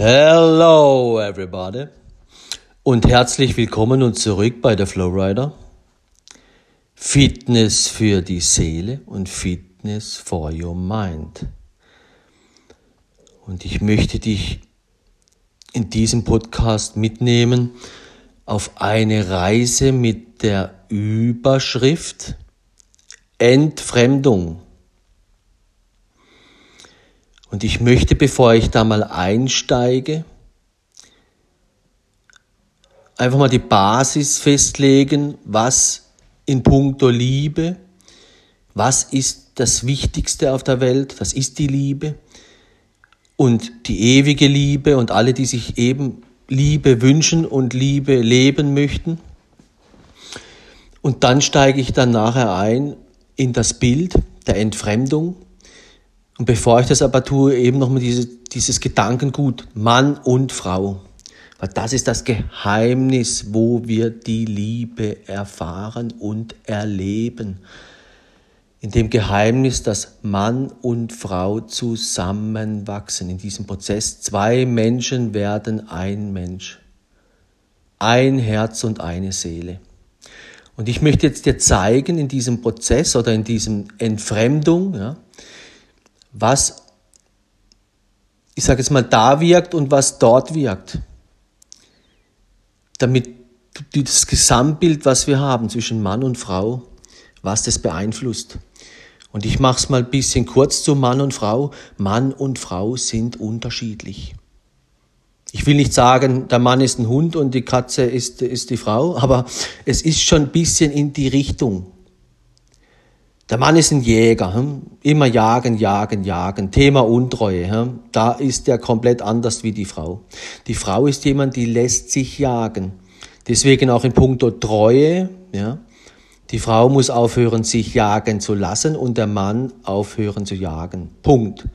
Hello everybody und herzlich willkommen und zurück bei der Flowrider. Fitness für die Seele und Fitness for your mind. Und ich möchte dich in diesem Podcast mitnehmen auf eine Reise mit der Überschrift Entfremdung. Und ich möchte, bevor ich da mal einsteige, einfach mal die Basis festlegen, was in puncto Liebe, was ist das Wichtigste auf der Welt, das ist die Liebe und die ewige Liebe und alle, die sich eben Liebe wünschen und Liebe leben möchten. Und dann steige ich dann nachher ein in das Bild der Entfremdung und bevor ich das aber tue, eben nochmal diese, dieses Gedankengut, Mann und Frau. Weil das ist das Geheimnis, wo wir die Liebe erfahren und erleben. In dem Geheimnis, dass Mann und Frau zusammenwachsen. In diesem Prozess zwei Menschen werden ein Mensch. Ein Herz und eine Seele. Und ich möchte jetzt dir zeigen in diesem Prozess oder in diesem Entfremdung, ja, was, ich sage jetzt mal, da wirkt und was dort wirkt. Damit das Gesamtbild, was wir haben zwischen Mann und Frau, was das beeinflusst. Und ich mache es mal ein bisschen kurz zu Mann und Frau. Mann und Frau sind unterschiedlich. Ich will nicht sagen, der Mann ist ein Hund und die Katze ist, ist die Frau, aber es ist schon ein bisschen in die Richtung. Der Mann ist ein Jäger, hm? immer jagen, jagen, jagen. Thema Untreue, hm? da ist er komplett anders wie die Frau. Die Frau ist jemand, die lässt sich jagen. Deswegen auch in puncto Treue, ja. Die Frau muss aufhören, sich jagen zu lassen und der Mann aufhören zu jagen. Punkt.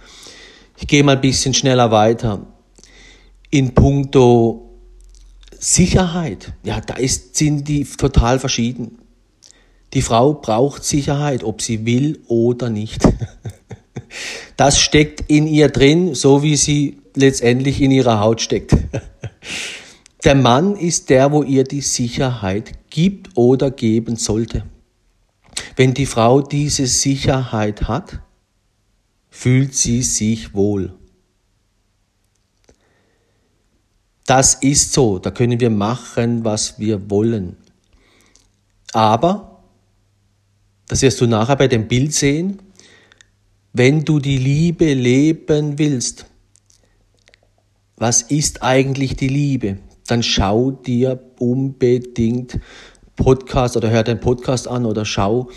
Ich gehe mal ein bisschen schneller weiter. In puncto Sicherheit, ja, da ist, sind die total verschieden. Die Frau braucht Sicherheit, ob sie will oder nicht. Das steckt in ihr drin, so wie sie letztendlich in ihrer Haut steckt. Der Mann ist der, wo ihr die Sicherheit gibt oder geben sollte. Wenn die Frau diese Sicherheit hat, fühlt sie sich wohl. Das ist so, da können wir machen, was wir wollen. Aber das wirst du nachher bei dem Bild sehen. Wenn du die Liebe leben willst, was ist eigentlich die Liebe? Dann schau dir unbedingt Podcast oder hör den Podcast an oder schau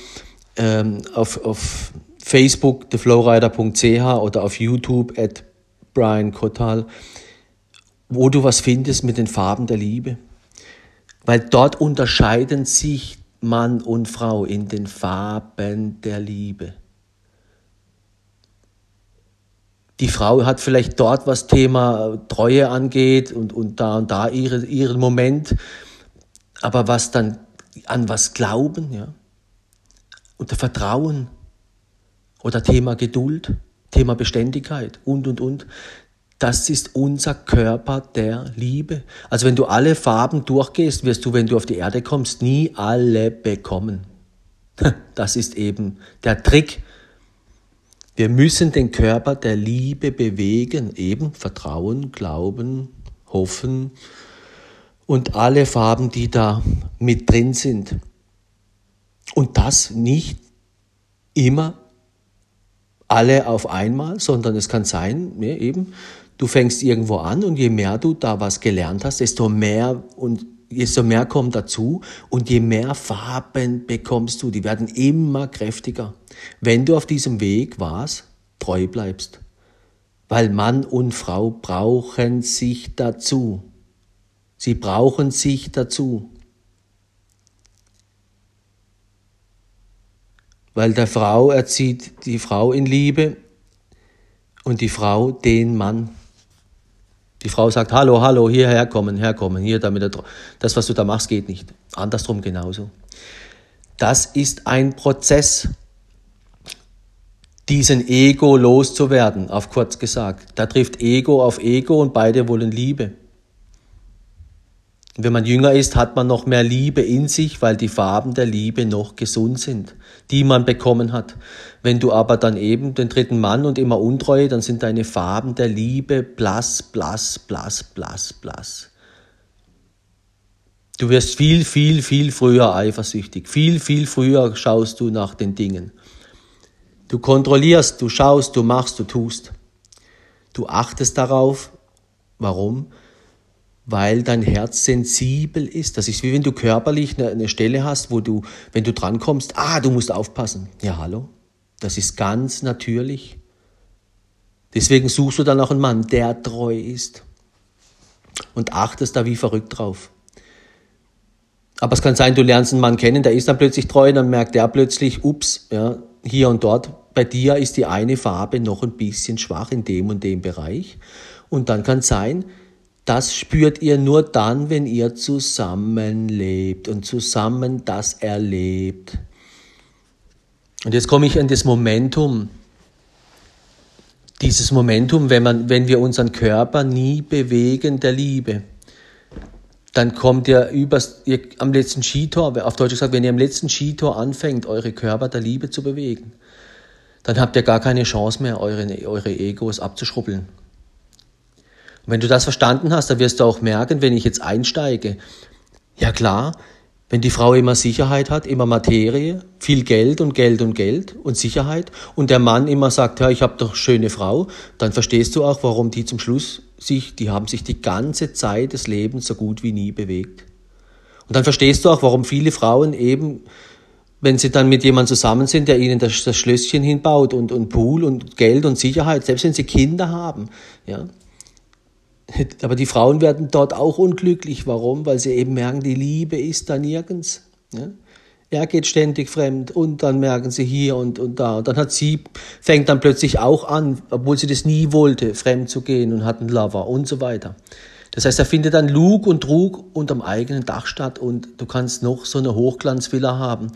ähm, auf, auf Facebook theflowrider.ch oder auf YouTube at Brian Kottal, wo du was findest mit den Farben der Liebe. Weil dort unterscheiden sich Mann und Frau in den Farben der Liebe. Die Frau hat vielleicht dort, was Thema Treue angeht und, und da und da ihre, ihren Moment, aber was dann an was glauben, ja, unter Vertrauen. Oder Thema Geduld, Thema Beständigkeit und, und, und, das ist unser Körper der Liebe. Also wenn du alle Farben durchgehst, wirst du, wenn du auf die Erde kommst, nie alle bekommen. Das ist eben der Trick. Wir müssen den Körper der Liebe bewegen, eben Vertrauen, Glauben, Hoffen und alle Farben, die da mit drin sind. Und das nicht immer alle auf einmal, sondern es kann sein, ja, eben, Du fängst irgendwo an und je mehr du da was gelernt hast, desto mehr und desto mehr kommt dazu und je mehr Farben bekommst du. Die werden immer kräftiger. Wenn du auf diesem Weg warst, treu bleibst. Weil Mann und Frau brauchen sich dazu. Sie brauchen sich dazu. Weil der Frau erzieht die Frau in Liebe und die Frau den Mann. Die Frau sagt, hallo, hallo, hierher kommen, herkommen, hier, damit das, was du da machst, geht nicht. Andersrum genauso. Das ist ein Prozess. diesen Ego loszuwerden, auf kurz gesagt. Da trifft Ego auf Ego und beide wollen Liebe. Wenn man jünger ist, hat man noch mehr Liebe in sich, weil die Farben der Liebe noch gesund sind, die man bekommen hat. Wenn du aber dann eben den dritten Mann und immer Untreue, dann sind deine Farben der Liebe blass, blass, blass, blass, blass. Du wirst viel, viel, viel früher eifersüchtig. Viel, viel früher schaust du nach den Dingen. Du kontrollierst, du schaust, du machst, du tust. Du achtest darauf. Warum? Weil dein Herz sensibel ist. Das ist wie wenn du körperlich eine, Stelle hast, wo du, wenn du drankommst, ah, du musst aufpassen. Ja, hallo? Das ist ganz natürlich. Deswegen suchst du dann auch einen Mann, der treu ist. Und achtest da wie verrückt drauf. Aber es kann sein, du lernst einen Mann kennen, der ist dann plötzlich treu, dann merkt der plötzlich, ups, ja, hier und dort, bei dir ist die eine Farbe noch ein bisschen schwach in dem und dem Bereich. Und dann kann es sein, das spürt ihr nur dann, wenn ihr zusammenlebt und zusammen das erlebt. Und jetzt komme ich an das Momentum. Dieses Momentum, wenn, man, wenn wir unseren Körper nie bewegen der Liebe, dann kommt ihr, übers, ihr am letzten Skitor, auf Deutsch gesagt, wenn ihr am letzten Skitor anfängt, eure Körper der Liebe zu bewegen, dann habt ihr gar keine Chance mehr, eure, eure Egos abzuschrubbeln. Und wenn du das verstanden hast, dann wirst du auch merken, wenn ich jetzt einsteige, ja klar, wenn die Frau immer Sicherheit hat, immer Materie, viel Geld und Geld und Geld und Sicherheit und der Mann immer sagt, ja, ich habe doch schöne Frau, dann verstehst du auch, warum die zum Schluss sich, die haben sich die ganze Zeit des Lebens so gut wie nie bewegt. Und dann verstehst du auch, warum viele Frauen eben, wenn sie dann mit jemandem zusammen sind, der ihnen das, das Schlösschen hinbaut und, und Pool und Geld und Sicherheit, selbst wenn sie Kinder haben, ja, aber die Frauen werden dort auch unglücklich. Warum? Weil sie eben merken, die Liebe ist da nirgends. Ja? Er geht ständig fremd und dann merken sie hier und, und da. Und dann hat sie, fängt dann plötzlich auch an, obwohl sie das nie wollte, fremd zu gehen und hat einen Lover und so weiter. Das heißt, er findet dann Lug und Trug unterm eigenen Dach statt und du kannst noch so eine Hochglanzvilla haben.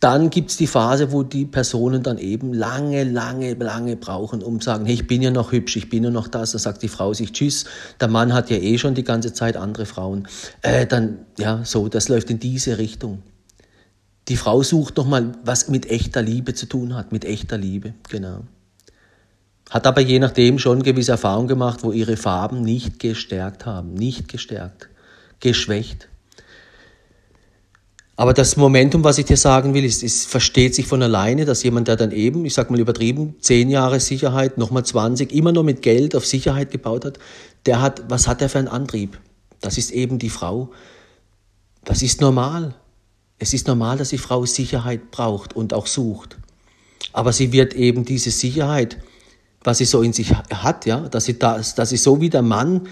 Dann gibt's die Phase, wo die Personen dann eben lange, lange, lange brauchen, um zu sagen, hey, ich bin ja noch hübsch, ich bin ja noch das. Dann sagt die Frau sich Tschüss. Der Mann hat ja eh schon die ganze Zeit andere Frauen. Äh, dann, ja, so, das läuft in diese Richtung. Die Frau sucht nochmal, was mit echter Liebe zu tun hat, mit echter Liebe, genau. Hat aber je nachdem schon gewisse Erfahrungen gemacht, wo ihre Farben nicht gestärkt haben, nicht gestärkt, geschwächt. Aber das Momentum, was ich dir sagen will, ist, es versteht sich von alleine, dass jemand, der dann eben, ich sag mal übertrieben, zehn Jahre Sicherheit, nochmal 20, immer nur mit Geld auf Sicherheit gebaut hat, der hat, was hat er für einen Antrieb? Das ist eben die Frau. Das ist normal. Es ist normal, dass die Frau Sicherheit braucht und auch sucht. Aber sie wird eben diese Sicherheit, was sie so in sich hat, ja, dass sie, das, dass sie so wie der Mann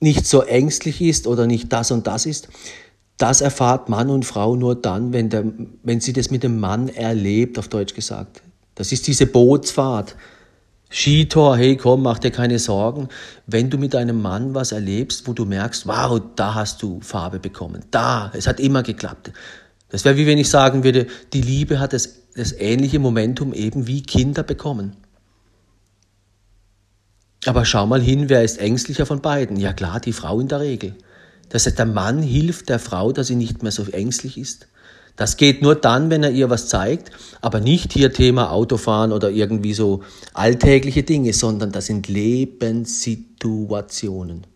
nicht so ängstlich ist oder nicht das und das ist, das erfahrt Mann und Frau nur dann, wenn, der, wenn sie das mit dem Mann erlebt, auf Deutsch gesagt. Das ist diese Bootsfahrt. Skitor, hey komm, mach dir keine Sorgen. Wenn du mit einem Mann was erlebst, wo du merkst, wow, da hast du Farbe bekommen. Da, es hat immer geklappt. Das wäre wie wenn ich sagen würde, die Liebe hat das, das ähnliche Momentum eben wie Kinder bekommen. Aber schau mal hin, wer ist ängstlicher von beiden? Ja klar, die Frau in der Regel. Das heißt, der Mann hilft der Frau, dass sie nicht mehr so ängstlich ist. Das geht nur dann, wenn er ihr was zeigt, aber nicht hier Thema Autofahren oder irgendwie so alltägliche Dinge, sondern das sind Lebenssituationen,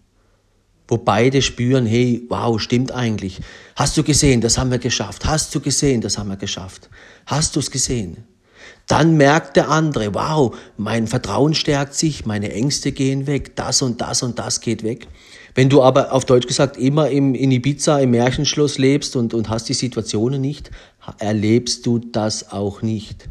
wo beide spüren, hey, wow, stimmt eigentlich. Hast du gesehen, das haben wir geschafft. Hast du gesehen, das haben wir geschafft. Hast du es gesehen? Dann merkt der andere, wow, mein Vertrauen stärkt sich, meine Ängste gehen weg, das und das und das geht weg. Wenn du aber auf Deutsch gesagt immer im, in Ibiza im Märchenschloss lebst und, und hast die Situationen nicht, erlebst du das auch nicht.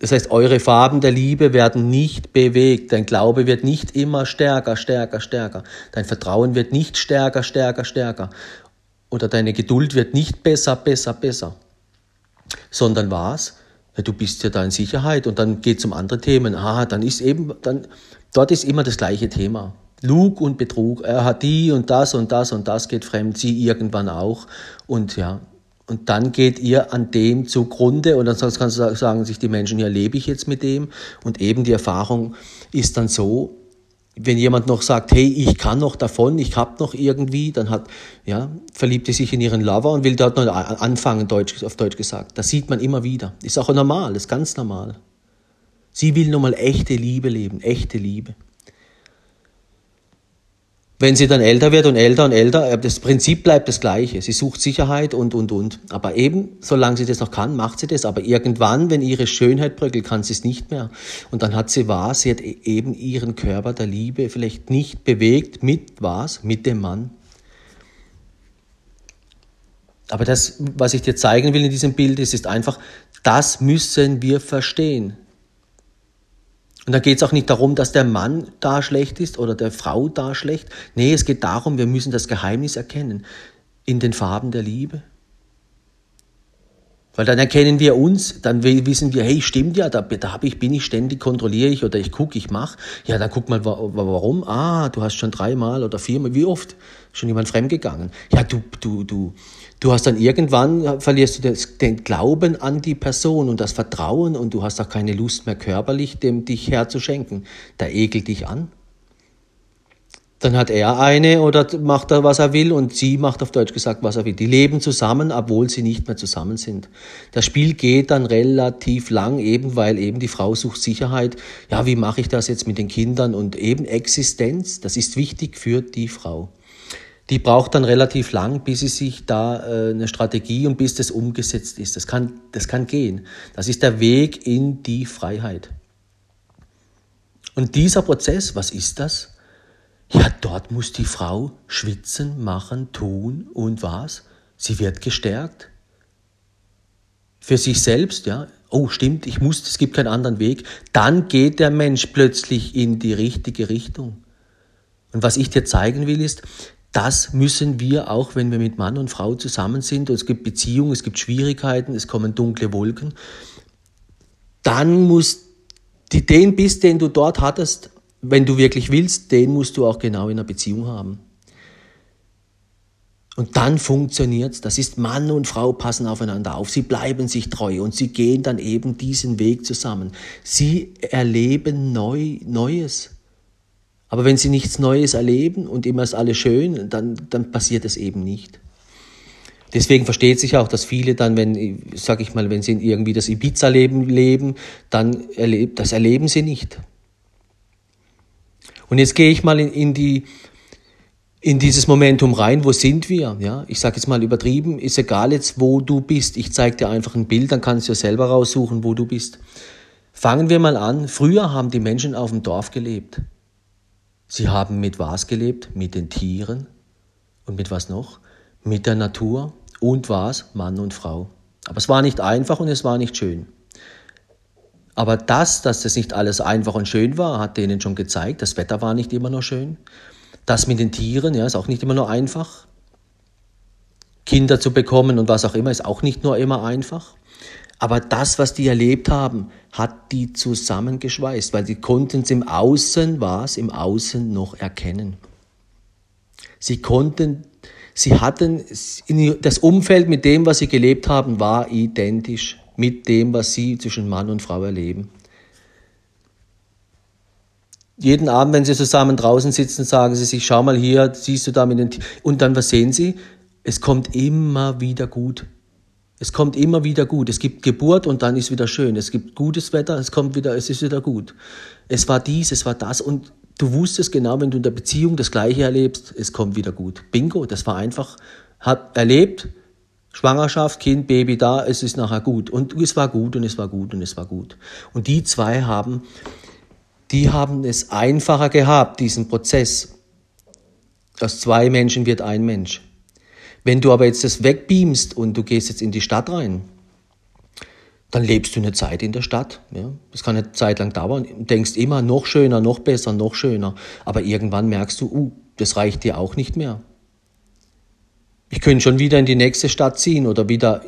Das heißt, eure Farben der Liebe werden nicht bewegt. Dein Glaube wird nicht immer stärker, stärker, stärker. Dein Vertrauen wird nicht stärker, stärker, stärker oder deine Geduld wird nicht besser, besser, besser, sondern was? Ja, du bist ja da in Sicherheit und dann geht es um andere Themen. Ah, dann ist eben, dann, dort ist immer das gleiche Thema. Lug und Betrug. Er hat die und das und das und das geht fremd, sie irgendwann auch. Und ja, und dann geht ihr an dem zugrunde und dann kannst du sagen sich die Menschen, ja, lebe ich jetzt mit dem? Und eben die Erfahrung ist dann so, wenn jemand noch sagt, hey, ich kann noch davon, ich hab noch irgendwie, dann hat, ja, verliebt sie sich in ihren Lover und will dort noch anfangen, Deutsch, auf Deutsch gesagt. Das sieht man immer wieder. Ist auch normal, ist ganz normal. Sie will nochmal echte Liebe leben, echte Liebe. Wenn sie dann älter wird und älter und älter, äh, das Prinzip bleibt das gleiche. Sie sucht Sicherheit und, und, und. Aber eben, solange sie das noch kann, macht sie das. Aber irgendwann, wenn ihre Schönheit bröckelt, kann sie es nicht mehr. Und dann hat sie wahr, sie hat e-, eben ihren Körper der Liebe vielleicht nicht bewegt mit was? Mit dem Mann. Aber das, was ich dir zeigen will in diesem Bild, ist, ist einfach, das müssen wir verstehen. Und da geht es auch nicht darum, dass der Mann da schlecht ist oder der Frau da schlecht. Nee, es geht darum, wir müssen das Geheimnis erkennen in den Farben der Liebe. Weil dann erkennen wir uns, dann wissen wir, hey, stimmt ja, da, da hab ich, bin ich ständig, kontrolliere ich oder ich gucke, ich mache. Ja, dann guck mal, warum? Ah, du hast schon dreimal oder viermal, wie oft schon jemand fremdgegangen? Ja, du, du, du, du hast dann irgendwann, verlierst du das, den Glauben an die Person und das Vertrauen und du hast auch keine Lust mehr körperlich, dem dich herzuschenken. Da ekelt dich an. Dann hat er eine oder macht er, was er will und sie macht auf Deutsch gesagt, was er will. Die leben zusammen, obwohl sie nicht mehr zusammen sind. Das Spiel geht dann relativ lang, eben weil eben die Frau sucht Sicherheit. Ja, wie mache ich das jetzt mit den Kindern und eben Existenz, das ist wichtig für die Frau. Die braucht dann relativ lang, bis sie sich da äh, eine Strategie und bis das umgesetzt ist. Das kann, das kann gehen. Das ist der Weg in die Freiheit. Und dieser Prozess, was ist das? Ja, dort muss die Frau schwitzen, machen, tun und was? Sie wird gestärkt. Für sich selbst, ja. Oh, stimmt, ich muss, es gibt keinen anderen Weg. Dann geht der Mensch plötzlich in die richtige Richtung. Und was ich dir zeigen will, ist, das müssen wir auch, wenn wir mit Mann und Frau zusammen sind und es gibt Beziehungen, es gibt Schwierigkeiten, es kommen dunkle Wolken, dann muss die, den Biss, den du dort hattest, wenn du wirklich willst, den musst du auch genau in einer Beziehung haben. Und dann funktioniert's. Das ist Mann und Frau passen aufeinander auf. Sie bleiben sich treu und sie gehen dann eben diesen Weg zusammen. Sie erleben neu, Neues. Aber wenn sie nichts Neues erleben und immer ist alles schön, dann, dann passiert es eben nicht. Deswegen versteht sich auch, dass viele dann, wenn, sag ich mal, wenn sie irgendwie das Ibiza-Leben leben, dann erlebt, das erleben sie nicht. Und jetzt gehe ich mal in, in, die, in dieses Momentum rein, wo sind wir? Ja, ich sage jetzt mal übertrieben, ist egal jetzt, wo du bist. Ich zeige dir einfach ein Bild, dann kannst du ja selber raussuchen, wo du bist. Fangen wir mal an. Früher haben die Menschen auf dem Dorf gelebt. Sie haben mit was gelebt? Mit den Tieren. Und mit was noch? Mit der Natur. Und was? Mann und Frau. Aber es war nicht einfach und es war nicht schön. Aber das, dass das nicht alles einfach und schön war, hat denen schon gezeigt. Das Wetter war nicht immer nur schön. Das mit den Tieren, ja, ist auch nicht immer nur einfach. Kinder zu bekommen und was auch immer, ist auch nicht nur immer einfach. Aber das, was die erlebt haben, hat die zusammengeschweißt, weil sie konnten es im Außen, was im Außen noch erkennen. Sie konnten, sie hatten, das Umfeld mit dem, was sie gelebt haben, war identisch mit dem, was sie zwischen Mann und Frau erleben. Jeden Abend, wenn sie zusammen draußen sitzen, sagen sie sich, schau mal hier, siehst du da mit den T Und dann, was sehen sie? Es kommt immer wieder gut. Es kommt immer wieder gut. Es gibt Geburt und dann ist wieder schön. Es gibt gutes Wetter, es kommt wieder, es ist wieder gut. Es war dies, es war das und du wusstest genau, wenn du in der Beziehung das Gleiche erlebst, es kommt wieder gut. Bingo, das war einfach, hat erlebt, Schwangerschaft, Kind, Baby da, es ist nachher gut. Und es war gut und es war gut und es war gut. Und die zwei haben, die haben es einfacher gehabt, diesen Prozess. Aus zwei Menschen wird ein Mensch. Wenn du aber jetzt das wegbeamst und du gehst jetzt in die Stadt rein, dann lebst du eine Zeit in der Stadt. Ja? Das kann eine Zeit lang dauern. Du denkst immer noch schöner, noch besser, noch schöner. Aber irgendwann merkst du, uh, das reicht dir auch nicht mehr. Ich könnte schon wieder in die nächste Stadt ziehen oder wieder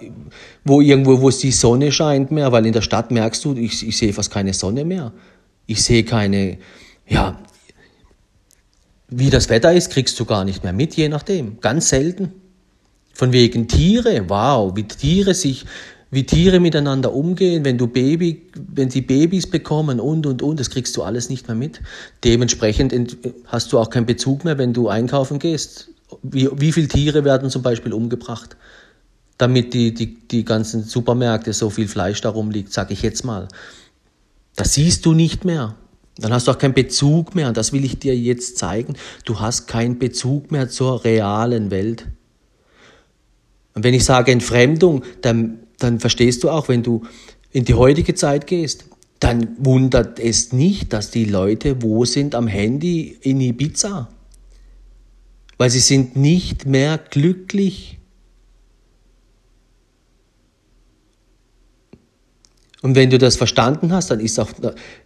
wo irgendwo, wo es die Sonne scheint mehr, weil in der Stadt merkst du, ich, ich sehe fast keine Sonne mehr. Ich sehe keine, ja, wie das Wetter ist, kriegst du gar nicht mehr mit, je nachdem. Ganz selten. Von wegen Tiere, wow, wie Tiere sich, wie Tiere miteinander umgehen, wenn du Baby, wenn sie Babys bekommen und und und, das kriegst du alles nicht mehr mit. Dementsprechend hast du auch keinen Bezug mehr, wenn du einkaufen gehst. Wie, wie viele Tiere werden zum Beispiel umgebracht, damit die, die, die ganzen Supermärkte so viel Fleisch darum liegt, sag ich jetzt mal. Das siehst du nicht mehr. Dann hast du auch keinen Bezug mehr. Und das will ich dir jetzt zeigen. Du hast keinen Bezug mehr zur realen Welt. Und wenn ich sage Entfremdung, dann, dann verstehst du auch, wenn du in die heutige Zeit gehst, dann wundert es nicht, dass die Leute wo sind am Handy in Ibiza. Weil sie sind nicht mehr glücklich. Und wenn du das verstanden hast, dann ist, auch,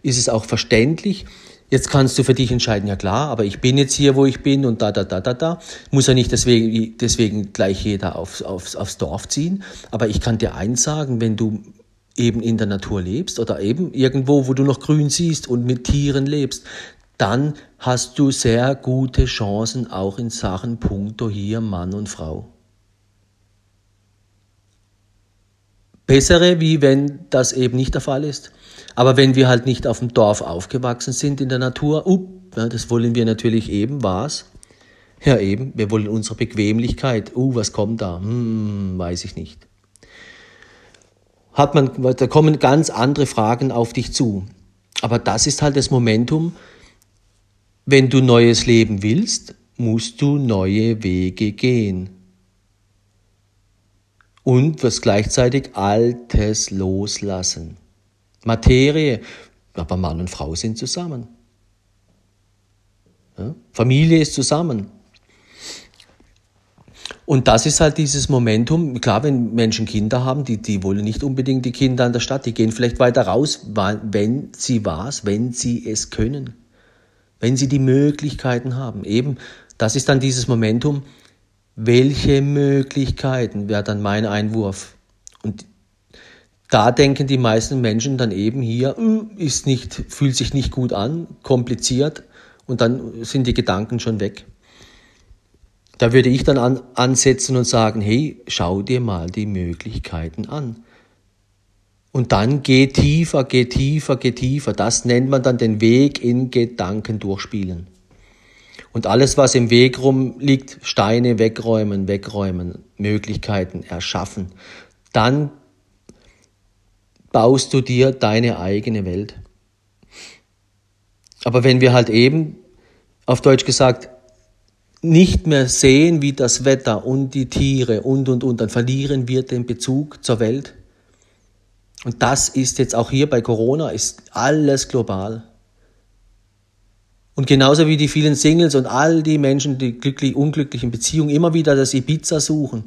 ist es auch verständlich. Jetzt kannst du für dich entscheiden, ja klar, aber ich bin jetzt hier, wo ich bin und da, da, da, da, da. Muss ja nicht deswegen, deswegen gleich jeder aufs, aufs, aufs Dorf ziehen. Aber ich kann dir eins sagen, wenn du eben in der Natur lebst oder eben irgendwo, wo du noch grün siehst und mit Tieren lebst, dann hast du sehr gute Chancen auch in Sachen Punkto hier Mann und Frau. bessere, wie wenn das eben nicht der Fall ist. Aber wenn wir halt nicht auf dem Dorf aufgewachsen sind in der Natur, uh, ja, das wollen wir natürlich eben, was? Ja, eben, wir wollen unsere Bequemlichkeit. Uh, was kommt da? Hm, weiß ich nicht. Hat man, da kommen ganz andere Fragen auf dich zu. Aber das ist halt das Momentum. Wenn du neues Leben willst, musst du neue Wege gehen und was gleichzeitig Altes loslassen. Materie, aber Mann und Frau sind zusammen. Ja? Familie ist zusammen. Und das ist halt dieses Momentum. Klar, wenn Menschen Kinder haben, die, die wollen nicht unbedingt die Kinder an der Stadt, die gehen vielleicht weiter raus, wenn sie was, wenn sie es können. Wenn sie die Möglichkeiten haben. Eben, das ist dann dieses Momentum, welche Möglichkeiten wäre dann mein Einwurf? Und da denken die meisten Menschen dann eben hier, hm, ist nicht, fühlt sich nicht gut an, kompliziert und dann sind die Gedanken schon weg. Da würde ich dann an, ansetzen und sagen, hey, schau dir mal die Möglichkeiten an. Und dann geh tiefer, geh tiefer, geh tiefer. Das nennt man dann den Weg in Gedanken durchspielen. Und alles, was im Weg rumliegt, Steine wegräumen, wegräumen, Möglichkeiten erschaffen. Dann baust du dir deine eigene Welt. Aber wenn wir halt eben, auf Deutsch gesagt, nicht mehr sehen, wie das Wetter und die Tiere und, und, und, dann verlieren wir den Bezug zur Welt. Und das ist jetzt auch hier bei Corona, ist alles global. Und genauso wie die vielen Singles und all die Menschen, die glücklich, unglücklichen Beziehungen immer wieder das Ibiza suchen,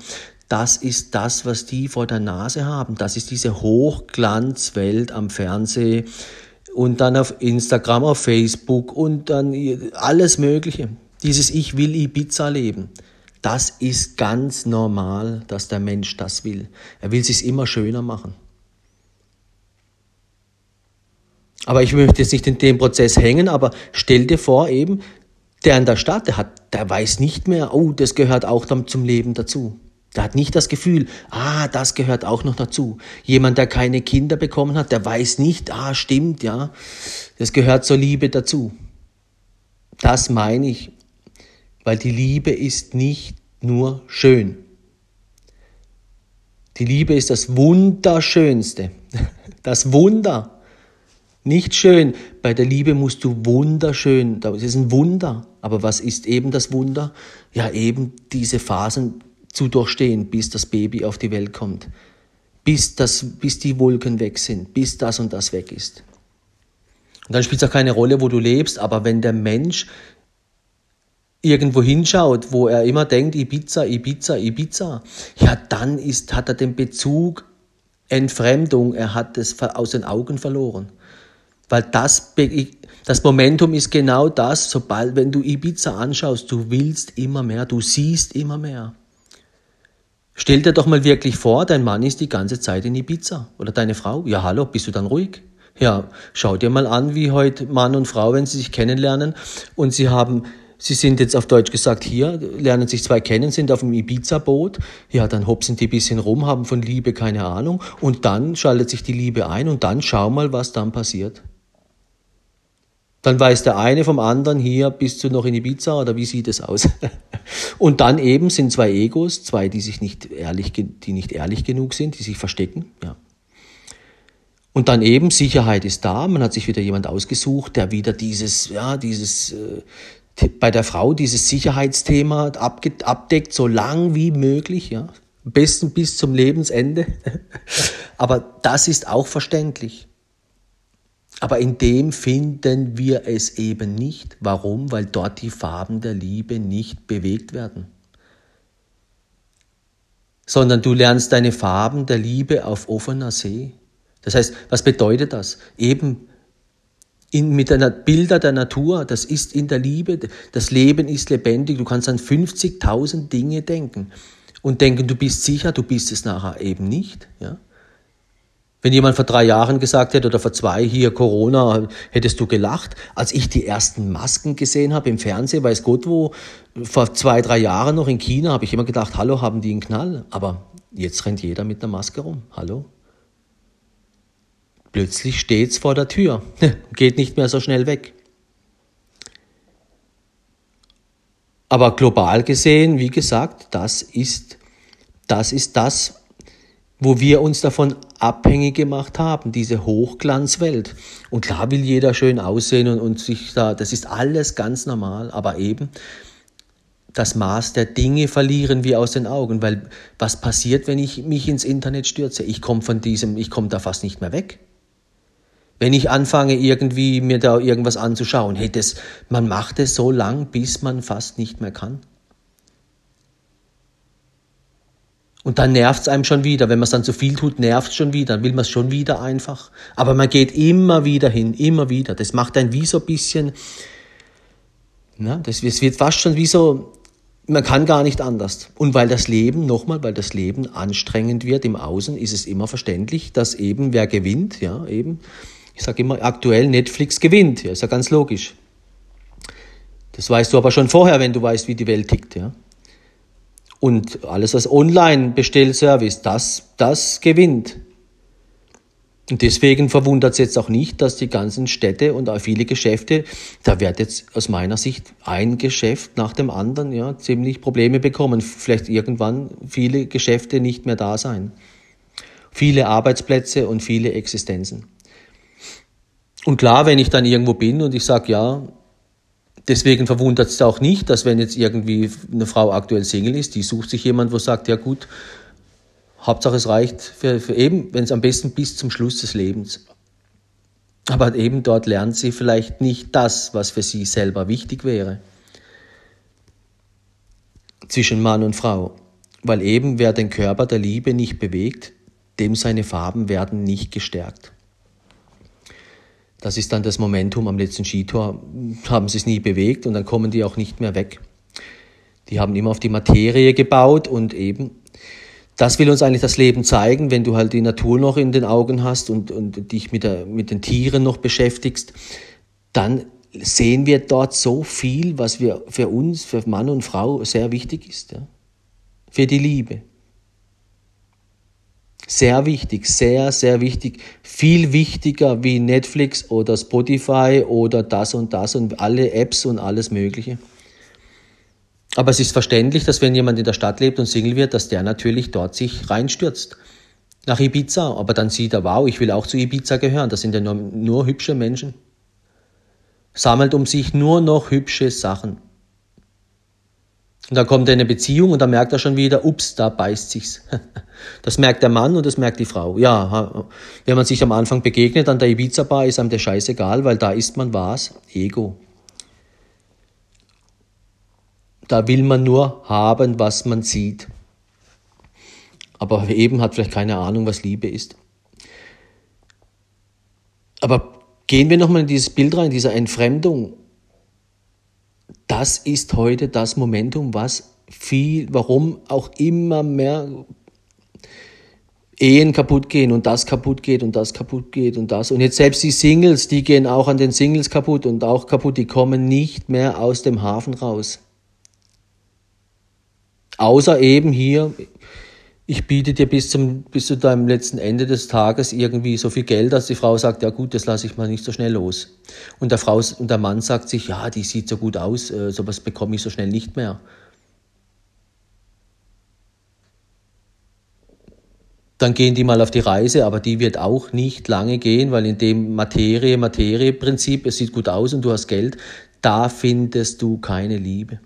das ist das, was die vor der Nase haben. Das ist diese Hochglanzwelt am Fernsehen und dann auf Instagram, auf Facebook und dann alles Mögliche. Dieses Ich will Ibiza leben. Das ist ganz normal, dass der Mensch das will. Er will es immer schöner machen. Aber ich möchte jetzt nicht in dem Prozess hängen, aber stell dir vor eben, der in der Stadt, der hat, der weiß nicht mehr, oh, das gehört auch zum Leben dazu. Der hat nicht das Gefühl, ah, das gehört auch noch dazu. Jemand, der keine Kinder bekommen hat, der weiß nicht, ah, stimmt, ja, das gehört zur Liebe dazu. Das meine ich, weil die Liebe ist nicht nur schön. Die Liebe ist das Wunderschönste, das Wunder. Nicht schön. Bei der Liebe musst du wunderschön, das ist ein Wunder. Aber was ist eben das Wunder? Ja, eben diese Phasen zu durchstehen, bis das Baby auf die Welt kommt. Bis, das, bis die Wolken weg sind, bis das und das weg ist. Und dann spielt es auch keine Rolle, wo du lebst, aber wenn der Mensch irgendwo hinschaut, wo er immer denkt, Ibiza, Ibiza, Ibiza, ja, dann ist, hat er den Bezug Entfremdung, er hat es aus den Augen verloren. Weil das, das Momentum ist genau das, sobald, wenn du Ibiza anschaust, du willst immer mehr, du siehst immer mehr. Stell dir doch mal wirklich vor, dein Mann ist die ganze Zeit in Ibiza oder deine Frau. Ja, hallo, bist du dann ruhig? Ja, schau dir mal an, wie heute Mann und Frau, wenn sie sich kennenlernen und sie haben Sie sind jetzt auf Deutsch gesagt hier, lernen sich zwei kennen, sind auf dem Ibiza-Boot. Ja, dann hopsen die ein bisschen rum, haben von Liebe keine Ahnung. Und dann schaltet sich die Liebe ein und dann schau mal, was dann passiert. Dann weiß der eine vom anderen hier, bist du noch in Ibiza oder wie sieht es aus? Und dann eben sind zwei Egos, zwei, die sich nicht ehrlich, die nicht ehrlich genug sind, die sich verstecken, ja. Und dann eben Sicherheit ist da, man hat sich wieder jemand ausgesucht, der wieder dieses, ja, dieses, äh, bei der Frau dieses Sicherheitsthema abdeckt, so lang wie möglich, ja. Am besten bis zum Lebensende. Aber das ist auch verständlich. Aber in dem finden wir es eben nicht. Warum? Weil dort die Farben der Liebe nicht bewegt werden. Sondern du lernst deine Farben der Liebe auf offener See. Das heißt, was bedeutet das? Eben in, mit einer Bilder der Natur, das ist in der Liebe, das Leben ist lebendig, du kannst an 50.000 Dinge denken und denken, du bist sicher, du bist es nachher eben nicht. Ja? Wenn jemand vor drei Jahren gesagt hätte oder vor zwei, hier Corona, hättest du gelacht. Als ich die ersten Masken gesehen habe im Fernsehen, weiß Gott wo, vor zwei, drei Jahren noch in China, habe ich immer gedacht, hallo, haben die einen Knall? Aber jetzt rennt jeder mit einer Maske rum. Hallo? Plötzlich steht's vor der Tür, geht nicht mehr so schnell weg. Aber global gesehen, wie gesagt, das ist das, ist das wo wir uns davon abhängig gemacht haben, diese Hochglanzwelt. Und klar will jeder schön aussehen und, und sich da, das ist alles ganz normal, aber eben das Maß der Dinge verlieren wir aus den Augen, weil was passiert, wenn ich mich ins Internet stürze? Ich komme von diesem, ich komme da fast nicht mehr weg. Wenn ich anfange, irgendwie mir da irgendwas anzuschauen, hey, das, man macht es so lang, bis man fast nicht mehr kann. Und dann nervt es einem schon wieder. Wenn man es dann zu viel tut, nervt es schon wieder. Dann will man es schon wieder einfach. Aber man geht immer wieder hin, immer wieder. Das macht einen wie so ein bisschen, na, das, das wird fast schon wie so, man kann gar nicht anders. Und weil das Leben, nochmal, weil das Leben anstrengend wird im Außen, ist es immer verständlich, dass eben wer gewinnt, ja, eben, ich sage immer, aktuell Netflix gewinnt, ja, ist ja ganz logisch. Das weißt du aber schon vorher, wenn du weißt, wie die Welt tickt, ja. Und alles was Online-Bestellservice, das, das gewinnt. Und deswegen verwundert es jetzt auch nicht, dass die ganzen Städte und auch viele Geschäfte, da wird jetzt aus meiner Sicht ein Geschäft nach dem anderen ja ziemlich Probleme bekommen. Vielleicht irgendwann viele Geschäfte nicht mehr da sein. Viele Arbeitsplätze und viele Existenzen. Und klar, wenn ich dann irgendwo bin und ich sage, ja, Deswegen verwundert es auch nicht, dass wenn jetzt irgendwie eine Frau aktuell Single ist, die sucht sich jemand, wo sagt, ja gut, Hauptsache es reicht für, für eben, wenn es am besten bis zum Schluss des Lebens. Aber eben dort lernt sie vielleicht nicht das, was für sie selber wichtig wäre. Zwischen Mann und Frau. Weil eben wer den Körper der Liebe nicht bewegt, dem seine Farben werden nicht gestärkt. Das ist dann das Momentum am letzten Skitor. Haben sie es nie bewegt und dann kommen die auch nicht mehr weg. Die haben immer auf die Materie gebaut und eben, das will uns eigentlich das Leben zeigen, wenn du halt die Natur noch in den Augen hast und, und dich mit, der, mit den Tieren noch beschäftigst, dann sehen wir dort so viel, was wir für uns, für Mann und Frau sehr wichtig ist. Ja? Für die Liebe. Sehr wichtig, sehr, sehr wichtig. Viel wichtiger wie Netflix oder Spotify oder das und das und alle Apps und alles Mögliche. Aber es ist verständlich, dass wenn jemand in der Stadt lebt und Single wird, dass der natürlich dort sich reinstürzt. Nach Ibiza. Aber dann sieht er, wow, ich will auch zu Ibiza gehören. Das sind ja nur, nur hübsche Menschen. Sammelt um sich nur noch hübsche Sachen. Und dann kommt er in eine Beziehung und dann merkt er schon wieder, ups, da beißt sich's. Das merkt der Mann und das merkt die Frau. Ja, wenn man sich am Anfang begegnet an der Ibiza-Bar, ist einem der Scheiß egal, weil da ist man was? Ego. Da will man nur haben, was man sieht. Aber eben hat vielleicht keine Ahnung, was Liebe ist. Aber gehen wir nochmal in dieses Bild rein, dieser Entfremdung das ist heute das Momentum, was viel, warum auch immer mehr Ehen kaputt gehen und das kaputt geht und das kaputt geht und das. Und jetzt selbst die Singles, die gehen auch an den Singles kaputt und auch kaputt, die kommen nicht mehr aus dem Hafen raus. Außer eben hier, ich biete dir bis, zum, bis zu deinem letzten Ende des Tages irgendwie so viel Geld, dass die Frau sagt, ja gut, das lasse ich mal nicht so schnell los. Und der, Frau, und der Mann sagt sich, ja, die sieht so gut aus, äh, sowas bekomme ich so schnell nicht mehr. Dann gehen die mal auf die Reise, aber die wird auch nicht lange gehen, weil in dem Materie, Materie-Prinzip, es sieht gut aus und du hast Geld, da findest du keine Liebe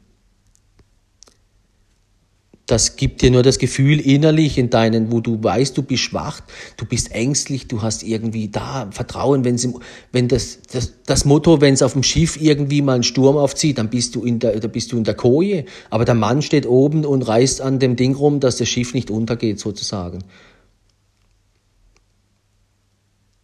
das gibt dir nur das Gefühl innerlich in deinen, wo du weißt, du bist schwach, du bist ängstlich, du hast irgendwie da Vertrauen, wenn, sie, wenn das, das, das Motto, wenn es auf dem Schiff irgendwie mal einen Sturm aufzieht, dann bist du in der, da bist du in der Koje. Aber der Mann steht oben und reißt an dem Ding rum, dass das Schiff nicht untergeht, sozusagen.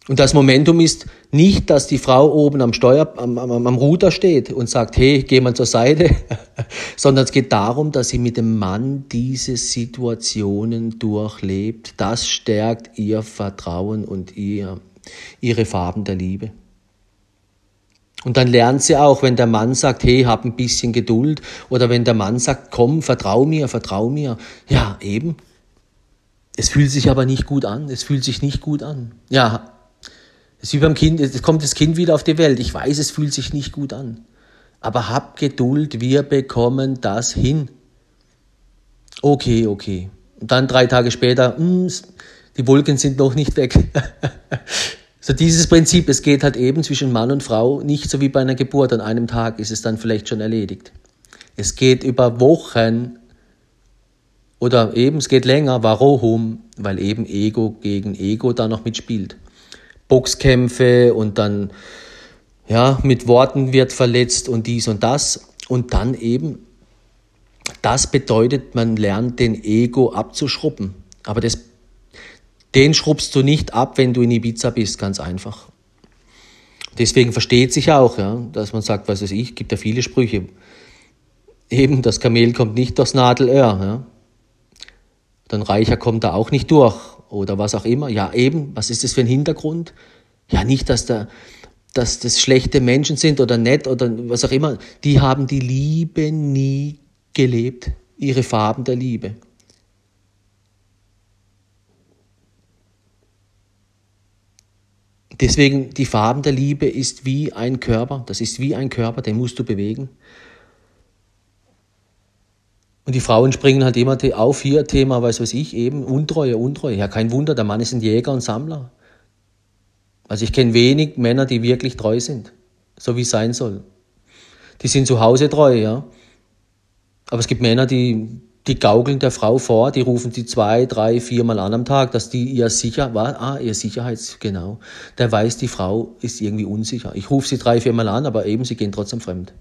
Und das Momentum ist nicht, dass die Frau oben am Steuer, am, am, am Ruder steht und sagt, hey, geh mal zur Seite, sondern es geht darum, dass sie mit dem Mann diese Situationen durchlebt. Das stärkt ihr Vertrauen und ihr, ihre Farben der Liebe. Und dann lernt sie auch, wenn der Mann sagt, hey, hab ein bisschen Geduld, oder wenn der Mann sagt, komm, vertrau mir, vertrau mir. Ja, eben. Es fühlt sich aber nicht gut an. Es fühlt sich nicht gut an. Ja, es ist wie beim Kind, es kommt das Kind wieder auf die Welt. Ich weiß, es fühlt sich nicht gut an. Aber hab Geduld, wir bekommen das hin. Okay, okay. Und dann drei Tage später, mh, hm, die Wolken sind noch nicht weg. so dieses Prinzip, es geht halt eben zwischen Mann und Frau, nicht so wie bei einer Geburt. An einem Tag ist es dann vielleicht schon erledigt. Es geht über Wochen oder eben es geht länger. Warum? Weil eben Ego gegen Ego da noch mitspielt. Boxkämpfe und dann ja, mit Worten wird verletzt und dies und das. Und dann eben, das bedeutet, man lernt den Ego abzuschrubben. Aber das, den schrubbst du nicht ab, wenn du in Ibiza bist, ganz einfach. Deswegen versteht sich auch, ja, dass man sagt, was weiß ich, gibt ja viele Sprüche. Eben, das Kamel kommt nicht durchs Nadelöhr. Ja. Dann Reicher kommt da auch nicht durch oder was auch immer. Ja, eben, was ist das für ein Hintergrund? Ja, nicht, dass, da, dass das schlechte Menschen sind oder nett oder was auch immer. Die haben die Liebe nie gelebt, ihre Farben der Liebe. Deswegen, die Farben der Liebe ist wie ein Körper, das ist wie ein Körper, den musst du bewegen. Und die Frauen springen halt immer auf hier, Thema, weiß was ich, eben Untreue, Untreue. Ja, kein Wunder, der Mann ist ein Jäger und Sammler. Also ich kenne wenig Männer, die wirklich treu sind, so wie es sein soll. Die sind zu Hause treu, ja. Aber es gibt Männer, die, die gaukeln der Frau vor, die rufen sie zwei, drei, viermal an am Tag, dass die ihr sicher war, ah, ihr Sicherheits, genau. Der weiß, die Frau ist irgendwie unsicher. Ich rufe sie drei, viermal an, aber eben, sie gehen trotzdem fremd.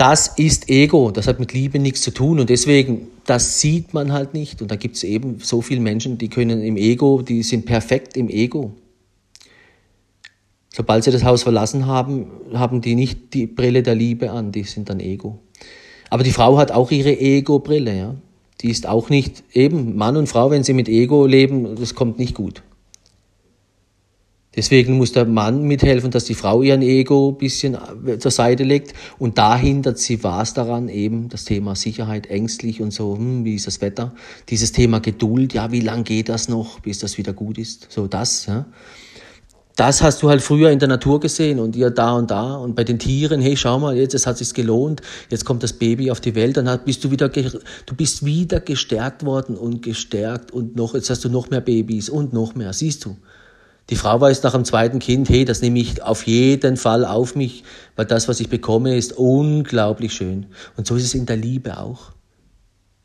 Das ist Ego, das hat mit Liebe nichts zu tun und deswegen, das sieht man halt nicht. Und da gibt es eben so viele Menschen, die können im Ego, die sind perfekt im Ego. Sobald sie das Haus verlassen haben, haben die nicht die Brille der Liebe an, die sind dann Ego. Aber die Frau hat auch ihre Ego-Brille, ja. Die ist auch nicht eben Mann und Frau, wenn sie mit Ego leben, das kommt nicht gut. Deswegen muss der Mann mithelfen, dass die Frau ihren Ego ein bisschen äh, zur Seite legt. Und da hindert sie was daran, eben das Thema Sicherheit, ängstlich und so, hm, wie ist das Wetter, dieses Thema Geduld, ja, wie lang geht das noch, bis das wieder gut ist, so das, ja. Das hast du halt früher in der Natur gesehen und ihr da und da. Und bei den Tieren, hey, schau mal, jetzt, es hat sich gelohnt, jetzt kommt das Baby auf die Welt, dann bist du wieder, du bist wieder gestärkt worden und gestärkt und noch, jetzt hast du noch mehr Babys und noch mehr, siehst du. Die Frau weiß nach dem zweiten Kind, hey, das nehme ich auf jeden Fall auf mich, weil das, was ich bekomme, ist unglaublich schön. Und so ist es in der Liebe auch.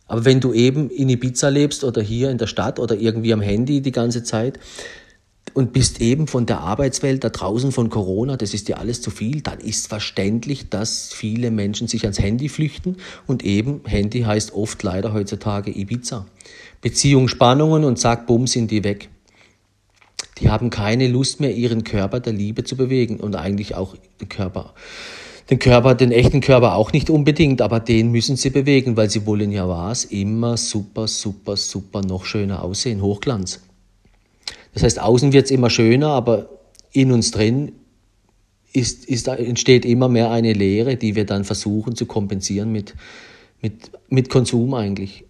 Aber wenn du eben in Ibiza lebst oder hier in der Stadt oder irgendwie am Handy die ganze Zeit und bist eben von der Arbeitswelt da draußen von Corona, das ist dir alles zu viel, dann ist verständlich, dass viele Menschen sich ans Handy flüchten und eben Handy heißt oft leider heutzutage Ibiza. Beziehungsspannungen und zack, bumm, sind die weg. Die haben keine Lust mehr, ihren Körper der Liebe zu bewegen und eigentlich auch den Körper Den Körper, den echten Körper auch nicht unbedingt, aber den müssen sie bewegen, weil sie wollen ja was? Immer super, super, super noch schöner aussehen, Hochglanz. Das heißt, außen wird es immer schöner, aber in uns drin ist, ist, entsteht immer mehr eine Leere, die wir dann versuchen zu kompensieren mit, mit, mit Konsum eigentlich.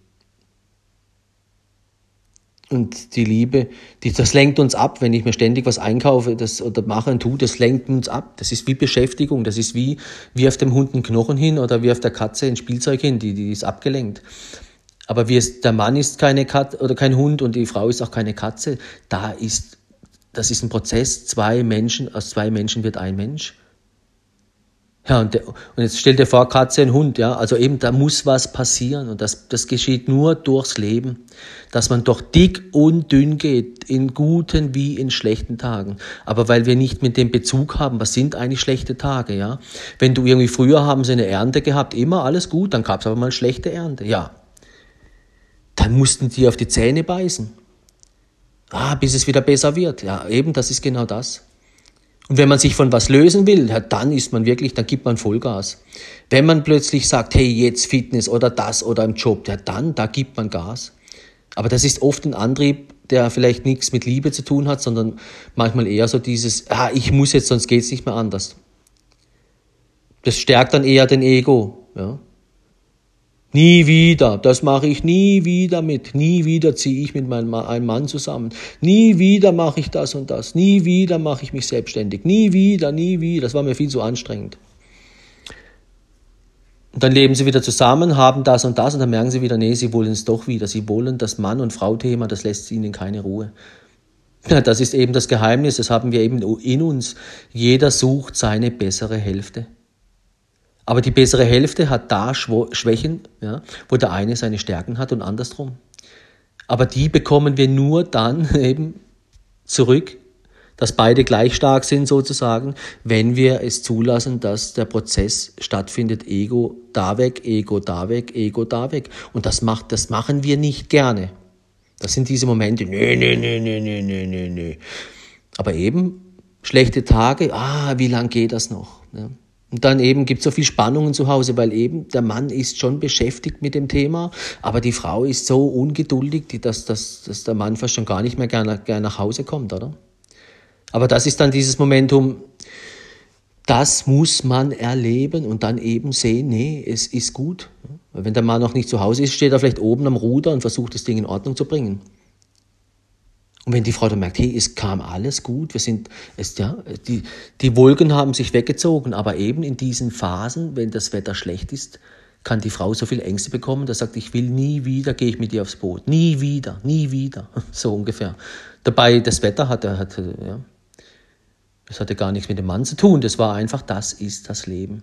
Und die Liebe, die, das lenkt uns ab, wenn ich mir ständig was einkaufe das, oder mache und tue, das lenkt uns ab. Das ist wie Beschäftigung, das ist wie, wie auf dem Hund ein Knochen hin oder wie auf der Katze ein Spielzeug hin, die, die ist abgelenkt. Aber wie es, der Mann ist keine Katze oder kein Hund und die Frau ist auch keine Katze, da ist, das ist ein Prozess, zwei Menschen, aus zwei Menschen wird ein Mensch. Ja, und, der, und jetzt stell dir vor, Katze und Hund, ja. Also eben, da muss was passieren. Und das, das geschieht nur durchs Leben. Dass man doch dick und dünn geht, in guten wie in schlechten Tagen. Aber weil wir nicht mit dem Bezug haben, was sind eigentlich schlechte Tage, ja. Wenn du irgendwie früher haben sie eine Ernte gehabt, immer alles gut, dann gab es aber mal schlechte Ernte, ja. Dann mussten die auf die Zähne beißen. Ah, bis es wieder besser wird. Ja, eben, das ist genau das. Und wenn man sich von was lösen will, dann ist man wirklich, dann gibt man Vollgas. Wenn man plötzlich sagt, hey, jetzt Fitness oder das oder im Job, dann, da gibt man Gas. Aber das ist oft ein Antrieb, der vielleicht nichts mit Liebe zu tun hat, sondern manchmal eher so dieses, ah, ich muss jetzt, sonst geht's nicht mehr anders. Das stärkt dann eher den Ego, ja. Nie wieder, das mache ich nie wieder mit. Nie wieder ziehe ich mit meinem einem Mann zusammen. Nie wieder mache ich das und das. Nie wieder mache ich mich selbstständig. Nie wieder, nie wieder. Das war mir viel zu anstrengend. Und dann leben sie wieder zusammen, haben das und das und dann merken sie wieder, nee, sie wollen es doch wieder. Sie wollen das Mann- und Frau-Thema, das lässt ihnen keine Ruhe. Ja, das ist eben das Geheimnis, das haben wir eben in uns. Jeder sucht seine bessere Hälfte. Aber die bessere Hälfte hat da Schwächen, ja, wo der eine seine Stärken hat und andersrum. Aber die bekommen wir nur dann eben zurück, dass beide gleich stark sind sozusagen, wenn wir es zulassen, dass der Prozess stattfindet, Ego da weg, Ego da weg, Ego da weg. Und das macht, das machen wir nicht gerne. Das sind diese Momente, nö, nö, nö, nö, nö, nö, nö. Aber eben schlechte Tage, ah, wie lang geht das noch? Ja. Und dann eben gibt es so viel Spannungen zu Hause, weil eben der Mann ist schon beschäftigt mit dem Thema, aber die Frau ist so ungeduldig, dass, dass, dass der Mann fast schon gar nicht mehr gerne, gerne nach Hause kommt, oder? Aber das ist dann dieses Momentum, das muss man erleben und dann eben sehen, nee, es ist gut. Wenn der Mann noch nicht zu Hause ist, steht er vielleicht oben am Ruder und versucht das Ding in Ordnung zu bringen. Und wenn die Frau dann merkt, hey, es kam alles gut, wir sind, es, ja, die, die Wolken haben sich weggezogen, aber eben in diesen Phasen, wenn das Wetter schlecht ist, kann die Frau so viel Ängste bekommen, dass sagt, ich will nie wieder, gehe ich mit dir aufs Boot. Nie wieder, nie wieder. So ungefähr. Dabei, das Wetter hatte, hatte, ja, das hatte gar nichts mit dem Mann zu tun. Das war einfach, das ist das Leben.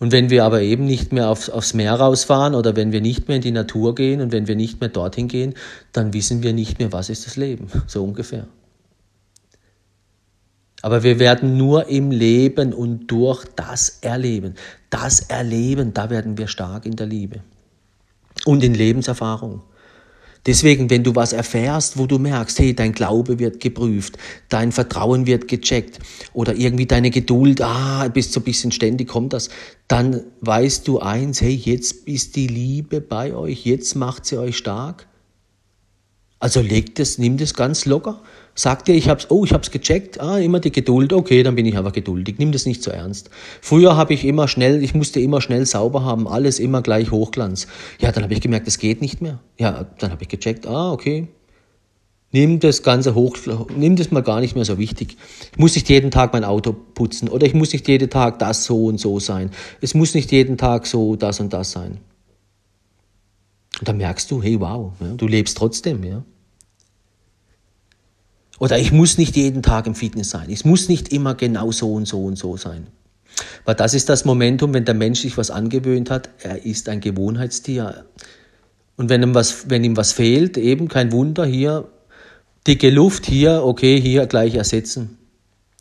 Und wenn wir aber eben nicht mehr aufs, aufs Meer rausfahren oder wenn wir nicht mehr in die Natur gehen und wenn wir nicht mehr dorthin gehen, dann wissen wir nicht mehr, was ist das Leben, so ungefähr. Aber wir werden nur im Leben und durch das Erleben, das Erleben, da werden wir stark in der Liebe und in Lebenserfahrung. Deswegen, wenn du was erfährst, wo du merkst, hey, dein Glaube wird geprüft, dein Vertrauen wird gecheckt oder irgendwie deine Geduld, ah, bist so ein bisschen ständig, kommt das, dann weißt du eins, hey, jetzt ist die Liebe bei euch, jetzt macht sie euch stark. Also legt es, nimm das ganz locker. Sagt ihr, ich hab's, oh, ich hab's gecheckt, ah, immer die Geduld, okay, dann bin ich aber geduldig, nimm das nicht so ernst. Früher habe ich immer schnell, ich musste immer schnell sauber haben, alles immer gleich Hochglanz. Ja, dann habe ich gemerkt, das geht nicht mehr. Ja, dann habe ich gecheckt, ah, okay. Nimm das Ganze hoch, nimm das mal gar nicht mehr so wichtig. Ich muss nicht jeden Tag mein Auto putzen oder ich muss nicht jeden Tag das so und so sein. Es muss nicht jeden Tag so das und das sein. Und dann merkst du, hey, wow, du lebst trotzdem, ja. Oder ich muss nicht jeden Tag im Fitness sein. Es muss nicht immer genau so und so und so sein. Weil das ist das Momentum, wenn der Mensch sich was angewöhnt hat, er ist ein Gewohnheitstier. Und wenn ihm was, wenn ihm was fehlt, eben kein Wunder, hier dicke Luft, hier, okay, hier gleich ersetzen.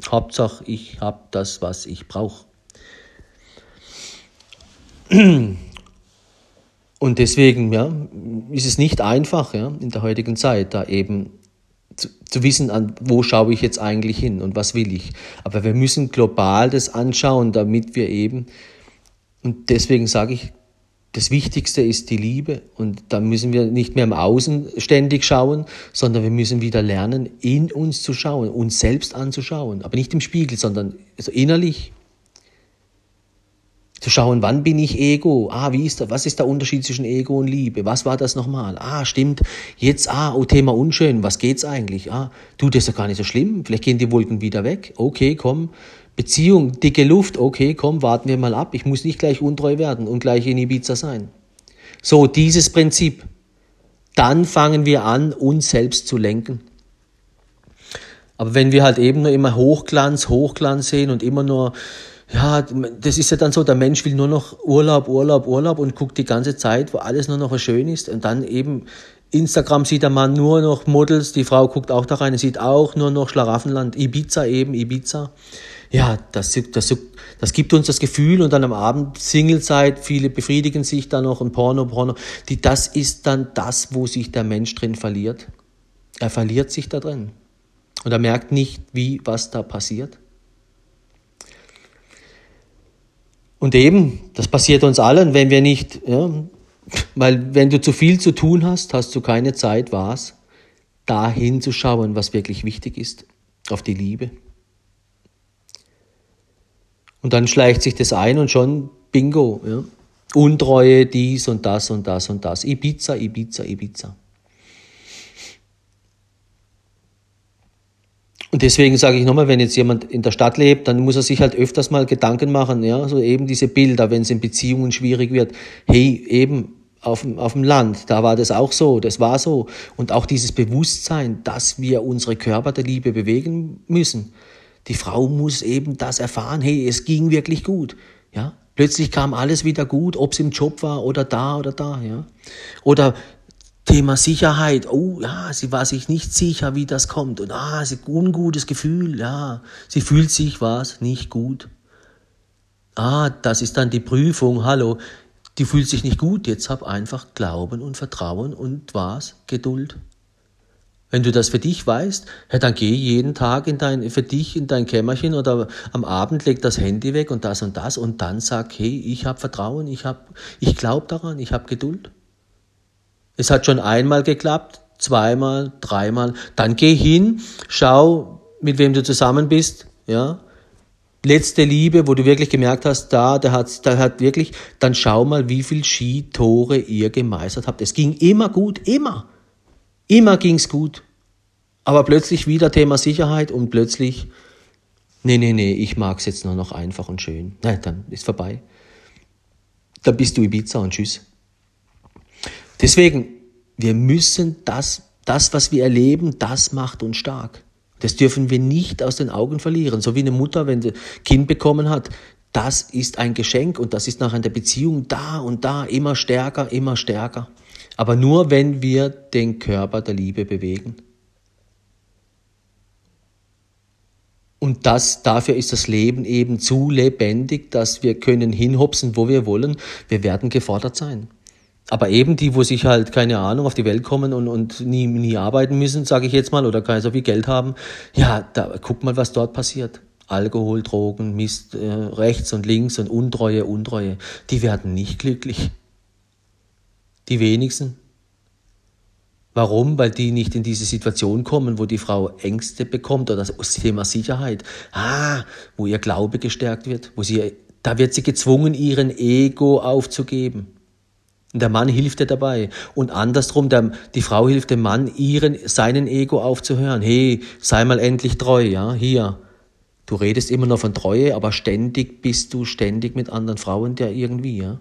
Hauptsache, ich habe das, was ich brauche. Und deswegen ja, ist es nicht einfach ja, in der heutigen Zeit, da eben zu, zu wissen, an wo schaue ich jetzt eigentlich hin und was will ich. Aber wir müssen global das anschauen, damit wir eben, und deswegen sage ich, das Wichtigste ist die Liebe und da müssen wir nicht mehr im Außen ständig schauen, sondern wir müssen wieder lernen, in uns zu schauen, uns selbst anzuschauen, aber nicht im Spiegel, sondern also innerlich. Zu schauen, wann bin ich Ego? Ah, wie ist da, was ist der Unterschied zwischen Ego und Liebe? Was war das nochmal? Ah, stimmt. Jetzt, ah, oh, Thema unschön. Was geht's eigentlich? Ah, du, das ist ja gar nicht so schlimm. Vielleicht gehen die Wolken wieder weg. Okay, komm. Beziehung, dicke Luft. Okay, komm, warten wir mal ab. Ich muss nicht gleich untreu werden und gleich in Ibiza sein. So, dieses Prinzip. Dann fangen wir an, uns selbst zu lenken. Aber wenn wir halt eben nur immer Hochglanz, Hochglanz sehen und immer nur ja, das ist ja dann so, der Mensch will nur noch Urlaub, Urlaub, Urlaub und guckt die ganze Zeit, wo alles nur noch schön ist. Und dann eben Instagram sieht der Mann nur noch Models, die Frau guckt auch da rein, sieht auch nur noch Schlaraffenland, Ibiza eben, Ibiza. Ja, das, das, das gibt uns das Gefühl und dann am Abend Singlezeit, viele befriedigen sich dann noch und Porno, Porno. Die, das ist dann das, wo sich der Mensch drin verliert. Er verliert sich da drin. Und er merkt nicht, wie, was da passiert. Und eben, das passiert uns allen, wenn wir nicht, ja, weil wenn du zu viel zu tun hast, hast du keine Zeit, was, da hinzuschauen, was wirklich wichtig ist, auf die Liebe. Und dann schleicht sich das ein und schon Bingo, ja. Untreue, dies und das und das und das. Ibiza, Ibiza, Ibiza. Und deswegen sage ich nochmal, wenn jetzt jemand in der Stadt lebt, dann muss er sich halt öfters mal Gedanken machen, ja, so eben diese Bilder, wenn es in Beziehungen schwierig wird. Hey, eben auf, auf dem Land, da war das auch so, das war so. Und auch dieses Bewusstsein, dass wir unsere Körper der Liebe bewegen müssen. Die Frau muss eben das erfahren, hey, es ging wirklich gut, ja. Plötzlich kam alles wieder gut, ob es im Job war oder da oder da, ja. Oder Thema Sicherheit. Oh, ja, sie war sich nicht sicher, wie das kommt. Und ah, sie ungutes Gefühl. Ja, sie fühlt sich was nicht gut. Ah, das ist dann die Prüfung. Hallo, die fühlt sich nicht gut. Jetzt hab einfach Glauben und Vertrauen und was? Geduld. Wenn du das für dich weißt, ja, dann geh jeden Tag in dein, für dich in dein Kämmerchen oder am Abend leg das Handy weg und das und das und dann sag, hey, ich habe Vertrauen, ich hab, ich glaube daran, ich habe Geduld. Es hat schon einmal geklappt, zweimal, dreimal. Dann geh hin, schau, mit wem du zusammen bist, ja. Letzte Liebe, wo du wirklich gemerkt hast, da, der hat, der hat wirklich, dann schau mal, wie viel Skitore ihr gemeistert habt. Es ging immer gut, immer. Immer ging's gut. Aber plötzlich wieder Thema Sicherheit und plötzlich, nee, nee, nee, ich mag's jetzt nur noch einfach und schön. Nein, dann ist vorbei. Dann bist du Ibiza und tschüss. Deswegen, wir müssen das, das, was wir erleben, das macht uns stark. Das dürfen wir nicht aus den Augen verlieren. So wie eine Mutter, wenn sie Kind bekommen hat, das ist ein Geschenk und das ist nach einer Beziehung da und da immer stärker, immer stärker. Aber nur wenn wir den Körper der Liebe bewegen. Und das, dafür ist das Leben eben zu lebendig, dass wir können hinhopsen, wo wir wollen. Wir werden gefordert sein. Aber eben die, wo sich halt, keine Ahnung, auf die Welt kommen und, und nie, nie arbeiten müssen, sage ich jetzt mal, oder kein so viel Geld haben, ja, da guck mal, was dort passiert. Alkohol, Drogen, Mist, äh, rechts und links und Untreue, Untreue. Die werden nicht glücklich. Die wenigsten. Warum? Weil die nicht in diese Situation kommen, wo die Frau Ängste bekommt oder das Thema Sicherheit. Ah, wo ihr Glaube gestärkt wird, wo sie, da wird sie gezwungen, ihren Ego aufzugeben. Der Mann hilft dir dabei. Und andersrum, der, die Frau hilft dem Mann, ihren, seinen Ego aufzuhören. Hey, sei mal endlich treu, ja, hier. Du redest immer nur von Treue, aber ständig bist du ständig mit anderen Frauen, der irgendwie, ja.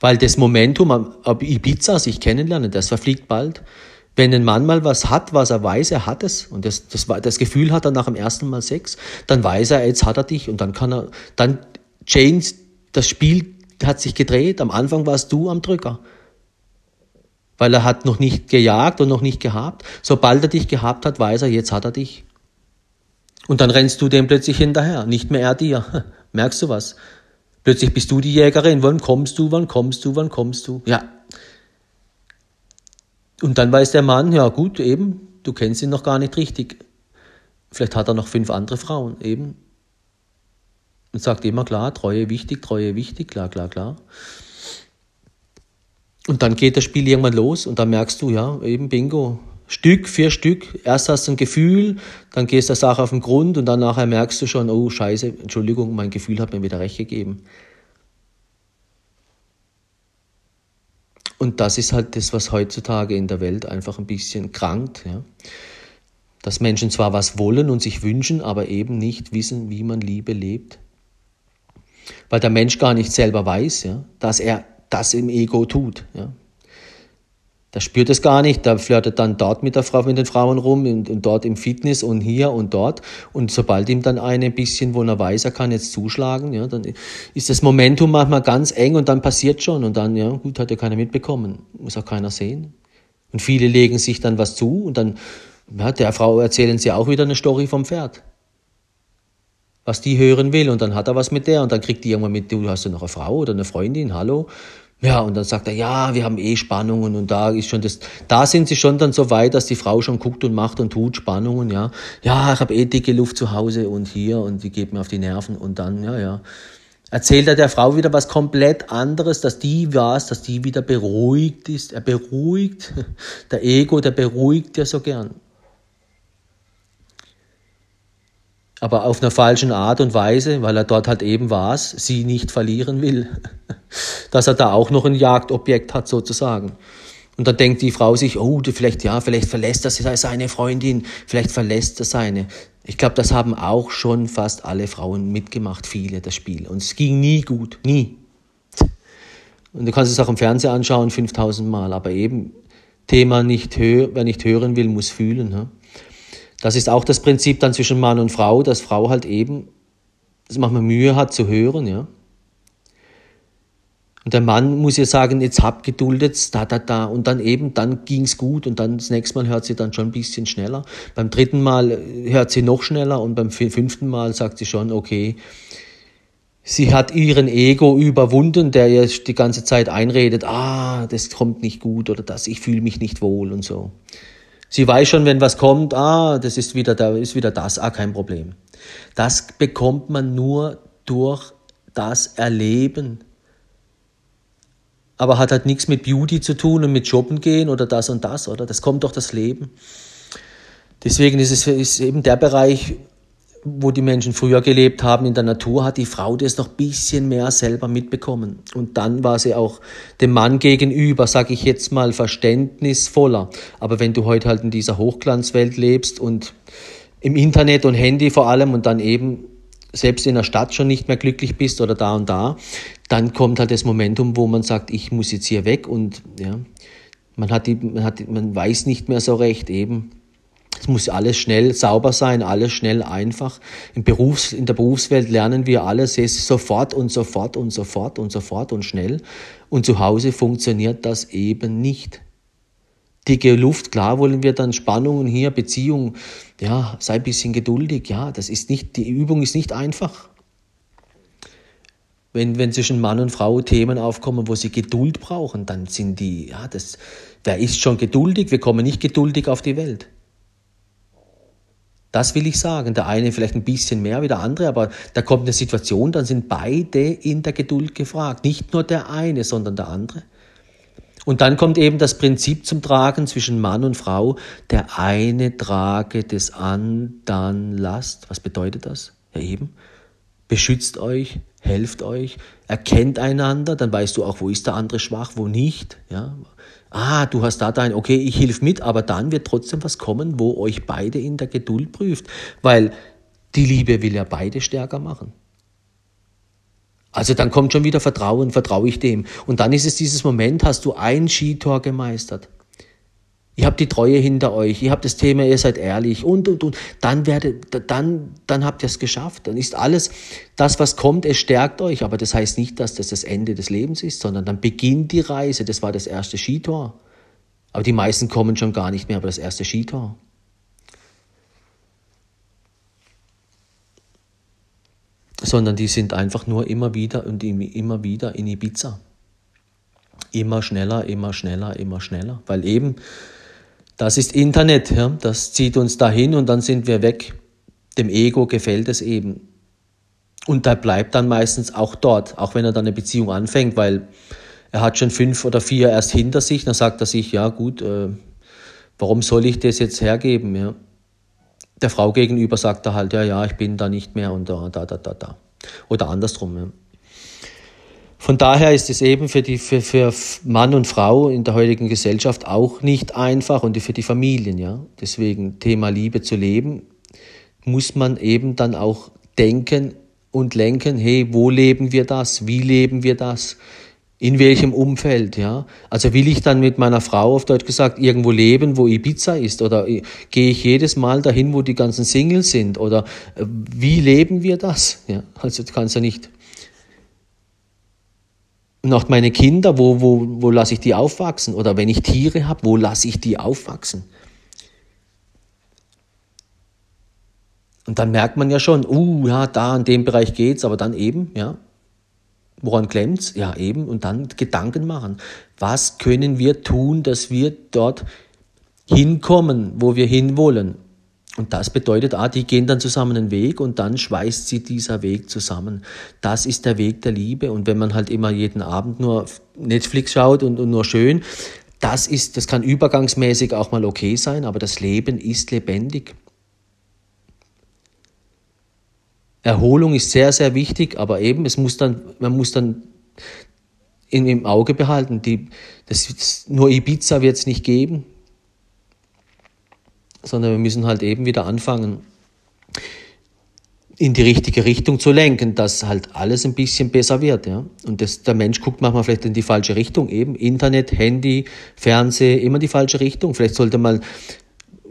Weil das Momentum ab Ibiza sich kennenlernen, das verfliegt bald. Wenn ein Mann mal was hat, was er weiß, er hat es, und das, das, das Gefühl hat er nach dem ersten Mal Sex, dann weiß er, jetzt hat er dich, und dann kann er, dann change das Spiel hat sich gedreht. Am Anfang warst du am Drücker. Weil er hat noch nicht gejagt und noch nicht gehabt. Sobald er dich gehabt hat, weiß er, jetzt hat er dich. Und dann rennst du dem plötzlich hinterher, nicht mehr er dir. Merkst du was? Plötzlich bist du die Jägerin. Wann kommst du? Wann kommst du? Wann kommst du? Ja. Und dann weiß der Mann, ja gut, eben, du kennst ihn noch gar nicht richtig. Vielleicht hat er noch fünf andere Frauen, eben. Und sagt immer klar, Treue wichtig, Treue wichtig, klar, klar, klar. Und dann geht das Spiel irgendwann los und dann merkst du, ja, eben Bingo, Stück für Stück. Erst hast du ein Gefühl, dann gehst du der Sache auf den Grund und dann nachher merkst du schon, oh Scheiße, Entschuldigung, mein Gefühl hat mir wieder recht gegeben. Und das ist halt das, was heutzutage in der Welt einfach ein bisschen krankt. Ja? Dass Menschen zwar was wollen und sich wünschen, aber eben nicht wissen, wie man Liebe lebt. Weil der Mensch gar nicht selber weiß, ja, dass er das im Ego tut. Ja? Der spürt es gar nicht, der flirtet dann dort mit der Frau, mit den Frauen rum und, und, dort im Fitness und hier und dort. Und sobald ihm dann eine ein bisschen, wo er weiß, er kann jetzt zuschlagen, ja, dann ist das Momentum manchmal ganz eng und dann passiert schon. Und dann, ja, gut, hat ja keiner mitbekommen, muss auch keiner sehen. Und viele legen sich dann was zu und dann, ja, der Frau erzählen sie auch wieder eine Story vom Pferd. Was die hören will und dann hat er was mit der und dann kriegt die irgendwann mit, du hast ja noch eine Frau oder eine Freundin, hallo. Ja, und dann sagt er, ja, wir haben eh Spannungen und da ist schon das, da sind sie schon dann so weit, dass die Frau schon guckt und macht und tut Spannungen, ja. Ja, ich habe eh dicke Luft zu Hause und hier und die geht mir auf die Nerven und dann, ja, ja. Erzählt er der Frau wieder was komplett anderes, dass die was, dass die wieder beruhigt ist. Er beruhigt, der Ego, der beruhigt ja so gern. Aber auf einer falschen Art und Weise, weil er dort halt eben war, sie nicht verlieren will. Dass er da auch noch ein Jagdobjekt hat sozusagen. Und dann denkt die Frau sich, oh, vielleicht, ja, vielleicht verlässt er seine Freundin, vielleicht verlässt er seine. Ich glaube, das haben auch schon fast alle Frauen mitgemacht, viele, das Spiel. Und es ging nie gut, nie. Und du kannst es auch im Fernsehen anschauen, 5000 Mal, aber eben, Thema nicht hör, wer nicht hören will, muss fühlen. Ne? Das ist auch das Prinzip dann zwischen Mann und Frau, dass Frau halt eben, dass manchmal Mühe hat zu hören, ja. Und der Mann muss ja sagen, jetzt hab geduldet, da, da, da. Und dann eben, dann ging's gut und dann das nächste Mal hört sie dann schon ein bisschen schneller. Beim dritten Mal hört sie noch schneller und beim fünften Mal sagt sie schon, okay, sie hat ihren Ego überwunden, der ihr die ganze Zeit einredet, ah, das kommt nicht gut oder das, ich fühle mich nicht wohl und so. Sie weiß schon, wenn was kommt, ah, das ist wieder, da ist wieder das, ah, kein Problem. Das bekommt man nur durch das Erleben. Aber hat halt nichts mit Beauty zu tun und mit Shoppen gehen oder das und das, oder? Das kommt durch das Leben. Deswegen ist es ist eben der Bereich, wo die Menschen früher gelebt haben in der Natur, hat die Frau das noch bisschen mehr selber mitbekommen. Und dann war sie auch dem Mann gegenüber, sage ich jetzt mal, verständnisvoller. Aber wenn du heute halt in dieser Hochglanzwelt lebst und im Internet und Handy vor allem und dann eben selbst in der Stadt schon nicht mehr glücklich bist oder da und da, dann kommt halt das Momentum, wo man sagt, ich muss jetzt hier weg und ja, man hat die, man hat, man weiß nicht mehr so recht eben es muss alles schnell sauber sein, alles schnell einfach. Im Berufs-, in der Berufswelt lernen wir alles sofort und sofort und sofort und sofort und schnell. Und zu Hause funktioniert das eben nicht. Dicke Luft, klar wollen wir dann Spannungen hier, Beziehung, ja, sei ein bisschen geduldig, ja, das ist nicht, die Übung ist nicht einfach. Wenn, wenn zwischen Mann und Frau Themen aufkommen, wo sie Geduld brauchen, dann sind die, ja, das, wer ist schon geduldig? Wir kommen nicht geduldig auf die Welt. Das will ich sagen. Der eine vielleicht ein bisschen mehr wie der andere, aber da kommt eine Situation, dann sind beide in der Geduld gefragt. Nicht nur der eine, sondern der andere. Und dann kommt eben das Prinzip zum Tragen zwischen Mann und Frau. Der eine trage des anderen Last. Was bedeutet das? Ja eben. Beschützt euch, helft euch, erkennt einander, dann weißt du auch, wo ist der andere schwach, wo nicht. Ja? Ah, du hast da dein, okay, ich hilf mit, aber dann wird trotzdem was kommen, wo euch beide in der Geduld prüft, weil die Liebe will ja beide stärker machen. Also dann kommt schon wieder Vertrauen, vertraue ich dem. Und dann ist es dieses Moment, hast du ein Skitor gemeistert. Ihr habt die Treue hinter euch, ihr habt das Thema, ihr seid ehrlich und, und, und. Dann, werdet, dann, dann habt ihr es geschafft. Dann ist alles, das, was kommt, es stärkt euch. Aber das heißt nicht, dass das das Ende des Lebens ist, sondern dann beginnt die Reise. Das war das erste Skitor. Aber die meisten kommen schon gar nicht mehr, aber das erste Skitor. Sondern die sind einfach nur immer wieder und immer wieder in Ibiza. Immer schneller, immer schneller, immer schneller. Weil eben, das ist Internet, ja? das zieht uns dahin und dann sind wir weg. Dem Ego gefällt es eben. Und da bleibt dann meistens auch dort, auch wenn er dann eine Beziehung anfängt, weil er hat schon fünf oder vier erst hinter sich, dann sagt er sich, ja gut, äh, warum soll ich das jetzt hergeben? Ja? Der Frau gegenüber sagt er halt, ja, ja, ich bin da nicht mehr und da, da, da, da, da. Oder andersrum. Ja? Von daher ist es eben für, die, für, für Mann und Frau in der heutigen Gesellschaft auch nicht einfach und für die Familien. Ja? Deswegen Thema Liebe zu leben, muss man eben dann auch denken und lenken, hey, wo leben wir das? Wie leben wir das? In welchem Umfeld, ja? Also will ich dann mit meiner Frau auf Deutsch gesagt irgendwo leben, wo Ibiza ist? Oder gehe ich jedes Mal dahin, wo die ganzen Singles sind? Oder äh, wie leben wir das? Ja, also du kannst ja nicht. Und auch meine Kinder, wo, wo, wo lasse ich die aufwachsen? Oder wenn ich Tiere habe, wo lasse ich die aufwachsen? Und dann merkt man ja schon, uh, ja, da in dem Bereich geht's, aber dann eben, ja, woran klemmt's? Ja, eben, und dann Gedanken machen. Was können wir tun, dass wir dort hinkommen, wo wir hinwollen? Und das bedeutet, ah, die gehen dann zusammen einen Weg und dann schweißt sie dieser Weg zusammen. Das ist der Weg der Liebe. Und wenn man halt immer jeden Abend nur Netflix schaut und, und nur schön, das ist, das kann übergangsmäßig auch mal okay sein, aber das Leben ist lebendig. Erholung ist sehr, sehr wichtig, aber eben, es muss dann, man muss dann im Auge behalten, die, das, nur Ibiza wird es nicht geben, sondern wir müssen halt eben wieder anfangen, in die richtige Richtung zu lenken, dass halt alles ein bisschen besser wird. Ja? Und das, der Mensch guckt manchmal vielleicht in die falsche Richtung, eben Internet, Handy, Fernsehen, immer die falsche Richtung. Vielleicht sollte man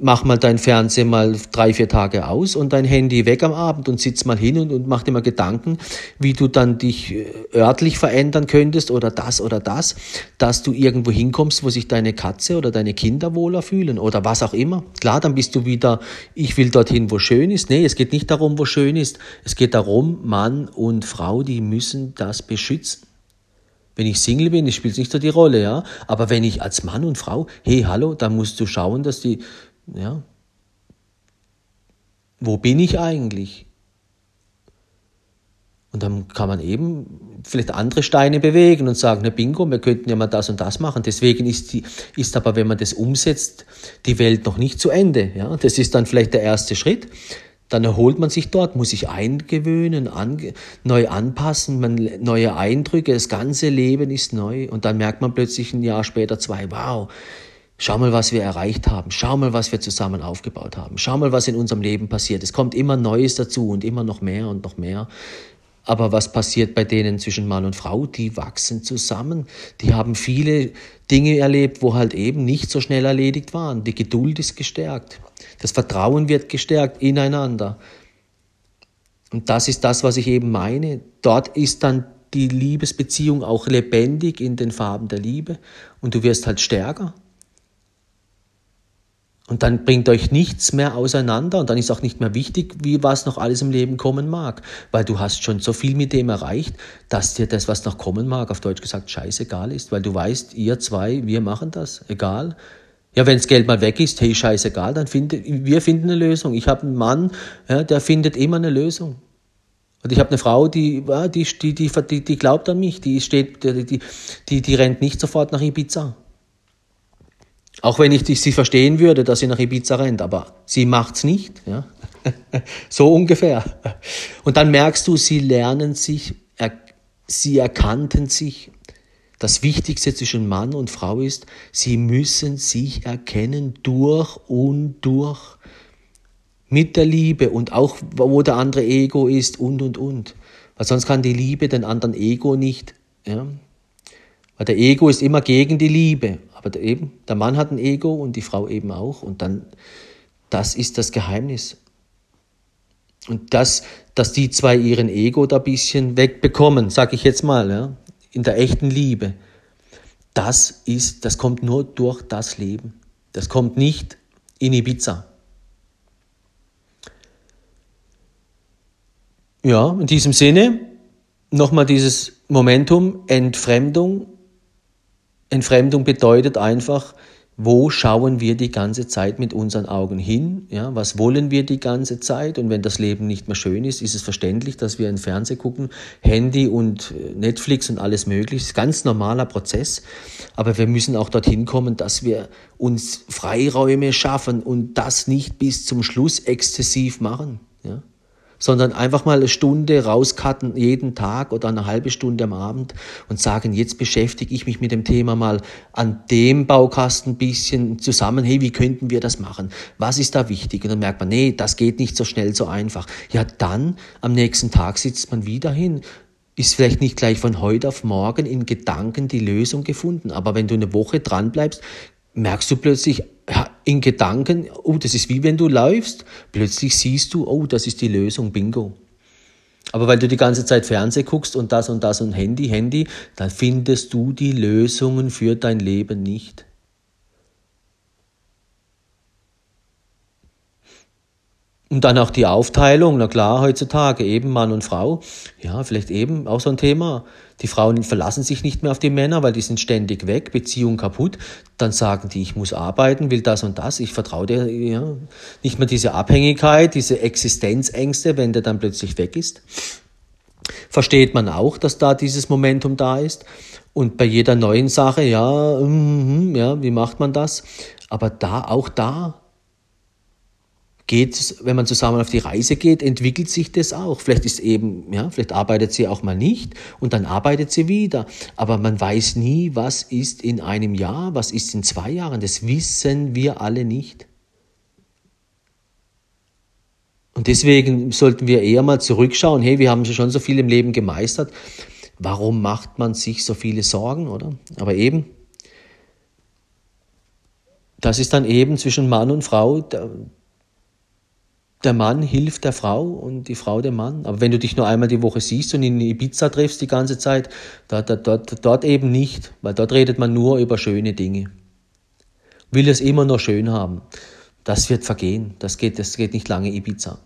mach mal dein Fernseher mal drei, vier Tage aus und dein Handy weg am Abend und sitz mal hin und, und mach dir mal Gedanken, wie du dann dich äh, örtlich verändern könntest oder das oder das, dass du irgendwo hinkommst, wo sich deine Katze oder deine Kinder wohler fühlen oder was auch immer. Klar, dann bist du wieder, ich will dorthin, wo schön ist. Nee, es geht nicht darum, wo schön ist. Es geht darum, Mann und Frau, die müssen das beschützen. Wenn ich Single bin, spielt es nicht so die Rolle, ja. Aber wenn ich als Mann und Frau, hey, hallo, dann musst du schauen, dass die ja. Wo bin ich eigentlich? Und dann kann man eben vielleicht andere Steine bewegen und sagen, na bingo, wir könnten ja mal das und das machen. Deswegen ist, die, ist aber, wenn man das umsetzt, die Welt noch nicht zu Ende. Ja? Das ist dann vielleicht der erste Schritt. Dann erholt man sich dort, muss sich eingewöhnen, an, neu anpassen, man, neue Eindrücke, das ganze Leben ist neu. Und dann merkt man plötzlich ein Jahr später zwei, wow, Schau mal, was wir erreicht haben. Schau mal, was wir zusammen aufgebaut haben. Schau mal, was in unserem Leben passiert. Es kommt immer Neues dazu und immer noch mehr und noch mehr. Aber was passiert bei denen zwischen Mann und Frau? Die wachsen zusammen. Die haben viele Dinge erlebt, wo halt eben nicht so schnell erledigt waren. Die Geduld ist gestärkt. Das Vertrauen wird gestärkt ineinander. Und das ist das, was ich eben meine. Dort ist dann die Liebesbeziehung auch lebendig in den Farben der Liebe und du wirst halt stärker und dann bringt euch nichts mehr auseinander und dann ist auch nicht mehr wichtig, wie was noch alles im Leben kommen mag. Weil du hast schon so viel mit dem erreicht, dass dir das, was noch kommen mag, auf Deutsch gesagt, scheißegal ist. Weil du weißt, ihr zwei, wir machen das, egal. Ja, wenn das Geld mal weg ist, hey, scheißegal, dann finde, wir finden eine Lösung. Ich habe einen Mann, ja, der findet immer eine Lösung. Und ich habe eine Frau, die, ja, die, die, die, die, glaubt an mich, die steht, die, die, die rennt nicht sofort nach Ibiza. Auch wenn ich sie verstehen würde, dass sie nach Ibiza rennt, aber sie macht's nicht. Ja? so ungefähr. Und dann merkst du, sie lernen sich, er, sie erkannten sich. Das Wichtigste zwischen Mann und Frau ist, sie müssen sich erkennen durch und durch. Mit der Liebe und auch wo der andere Ego ist und und und. Weil sonst kann die Liebe den anderen Ego nicht. Ja? Weil der Ego ist immer gegen die Liebe. Aber eben, der Mann hat ein Ego und die Frau eben auch. Und dann, das ist das Geheimnis. Und das, dass die zwei ihren Ego da ein bisschen wegbekommen, sag ich jetzt mal, ja, in der echten Liebe, das ist, das kommt nur durch das Leben. Das kommt nicht in Ibiza. Ja, in diesem Sinne nochmal dieses Momentum Entfremdung Entfremdung bedeutet einfach, wo schauen wir die ganze Zeit mit unseren Augen hin? Ja, was wollen wir die ganze Zeit? Und wenn das Leben nicht mehr schön ist, ist es verständlich, dass wir in Fernsehen gucken, Handy und äh, Netflix und alles mögliche. Ist ein ganz normaler Prozess. Aber wir müssen auch dorthin kommen, dass wir uns Freiräume schaffen und das nicht bis zum Schluss exzessiv machen. Ja? Sondern einfach mal eine Stunde rauscutten jeden Tag oder eine halbe Stunde am Abend und sagen, jetzt beschäftige ich mich mit dem Thema mal an dem Baukasten ein bisschen zusammen, hey, wie könnten wir das machen? Was ist da wichtig? Und dann merkt man, nee, das geht nicht so schnell, so einfach. Ja, dann am nächsten Tag sitzt man wieder hin, ist vielleicht nicht gleich von heute auf morgen in Gedanken die Lösung gefunden, aber wenn du eine Woche dran bleibst, merkst du plötzlich in Gedanken, oh, das ist wie wenn du läufst, plötzlich siehst du, oh, das ist die Lösung, bingo. Aber weil du die ganze Zeit Fernseh guckst und das und das und Handy, Handy, dann findest du die Lösungen für dein Leben nicht. Und dann auch die Aufteilung, na klar, heutzutage eben Mann und Frau. Ja, vielleicht eben auch so ein Thema. Die Frauen verlassen sich nicht mehr auf die Männer, weil die sind ständig weg, Beziehung kaputt. Dann sagen die, ich muss arbeiten, will das und das. Ich vertraue dir ja, nicht mehr diese Abhängigkeit, diese Existenzängste, wenn der dann plötzlich weg ist. Versteht man auch, dass da dieses Momentum da ist. Und bei jeder neuen Sache, ja, mm, ja, wie macht man das? Aber da, auch da geht, wenn man zusammen auf die Reise geht, entwickelt sich das auch. Vielleicht ist eben, ja, vielleicht arbeitet sie auch mal nicht und dann arbeitet sie wieder. Aber man weiß nie, was ist in einem Jahr, was ist in zwei Jahren. Das wissen wir alle nicht. Und deswegen sollten wir eher mal zurückschauen, hey, wir haben schon so viel im Leben gemeistert. Warum macht man sich so viele Sorgen, oder? Aber eben, das ist dann eben zwischen Mann und Frau der Mann hilft der Frau und die Frau dem Mann. Aber wenn du dich nur einmal die Woche siehst und in Ibiza triffst die ganze Zeit, dort, dort, dort eben nicht, weil dort redet man nur über schöne Dinge. Will es immer nur schön haben. Das wird vergehen. Das geht, das geht nicht lange Ibiza.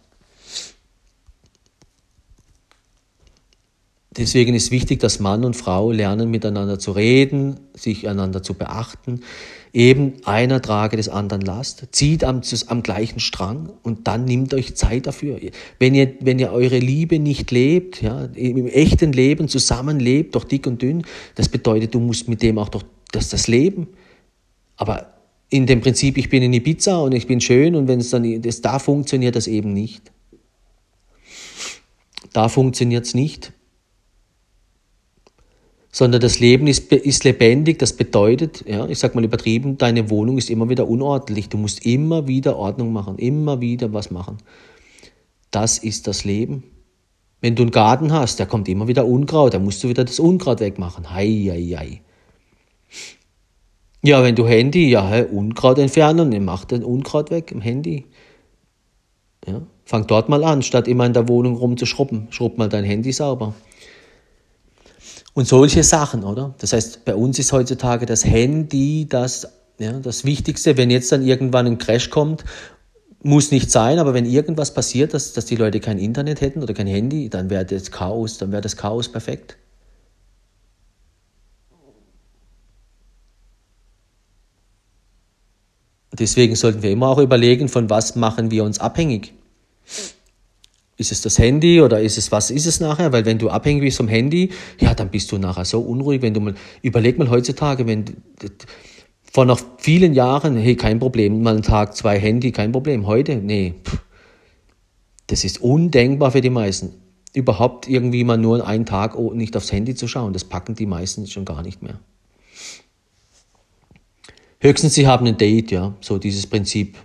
Deswegen ist wichtig, dass Mann und Frau lernen, miteinander zu reden, sich einander zu beachten. Eben einer trage des anderen Last, zieht am, am gleichen Strang und dann nimmt euch Zeit dafür. Wenn ihr, wenn ihr eure Liebe nicht lebt, ja, im echten Leben zusammenlebt, doch dick und dünn, das bedeutet, du musst mit dem auch doch das, das Leben. Aber in dem Prinzip, ich bin in Ibiza und ich bin schön und wenn es dann, das, da funktioniert das eben nicht. Da funktioniert es nicht sondern das Leben ist, ist lebendig. Das bedeutet, ja, ich sag mal übertrieben, deine Wohnung ist immer wieder unordentlich. Du musst immer wieder Ordnung machen, immer wieder was machen. Das ist das Leben. Wenn du einen Garten hast, da kommt immer wieder Unkraut, da musst du wieder das Unkraut wegmachen. Hei, hei, hei. Ja, wenn du Handy, ja, hey, Unkraut entfernen, mach den Unkraut weg im Handy. Ja, fang dort mal an, statt immer in der Wohnung rumzuschrubben. Schrubb mal dein Handy sauber. Und solche Sachen, oder? Das heißt, bei uns ist heutzutage das Handy das, ja, das Wichtigste. Wenn jetzt dann irgendwann ein Crash kommt, muss nicht sein, aber wenn irgendwas passiert, dass, dass die Leute kein Internet hätten oder kein Handy, dann wäre das Chaos, dann wäre das Chaos perfekt. Deswegen sollten wir immer auch überlegen, von was machen wir uns abhängig. Ist es das Handy oder ist es, was ist es nachher? Weil wenn du abhängig bist vom Handy, ja, dann bist du nachher so unruhig, wenn du mal, überleg mal heutzutage, wenn, vor noch vielen Jahren, hey, kein Problem, mal einen Tag, zwei Handy, kein Problem. Heute, nee, das ist undenkbar für die meisten. Überhaupt irgendwie mal nur einen Tag nicht aufs Handy zu schauen, das packen die meisten schon gar nicht mehr. Höchstens sie haben ein Date, ja, so dieses Prinzip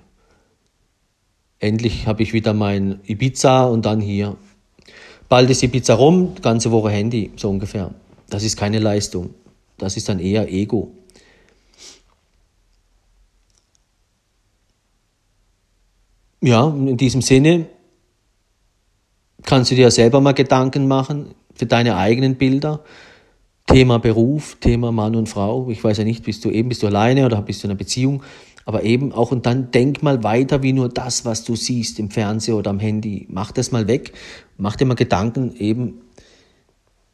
endlich habe ich wieder mein Ibiza und dann hier. Bald ist Ibiza rum, ganze Woche Handy, so ungefähr. Das ist keine Leistung. Das ist dann eher Ego. Ja, in diesem Sinne kannst du dir selber mal Gedanken machen für deine eigenen Bilder. Thema Beruf, Thema Mann und Frau. Ich weiß ja nicht, bist du eben, bist du alleine oder bist du in einer Beziehung? Aber eben auch, und dann denk mal weiter wie nur das, was du siehst im Fernsehen oder am Handy. Mach das mal weg. Mach dir mal Gedanken eben,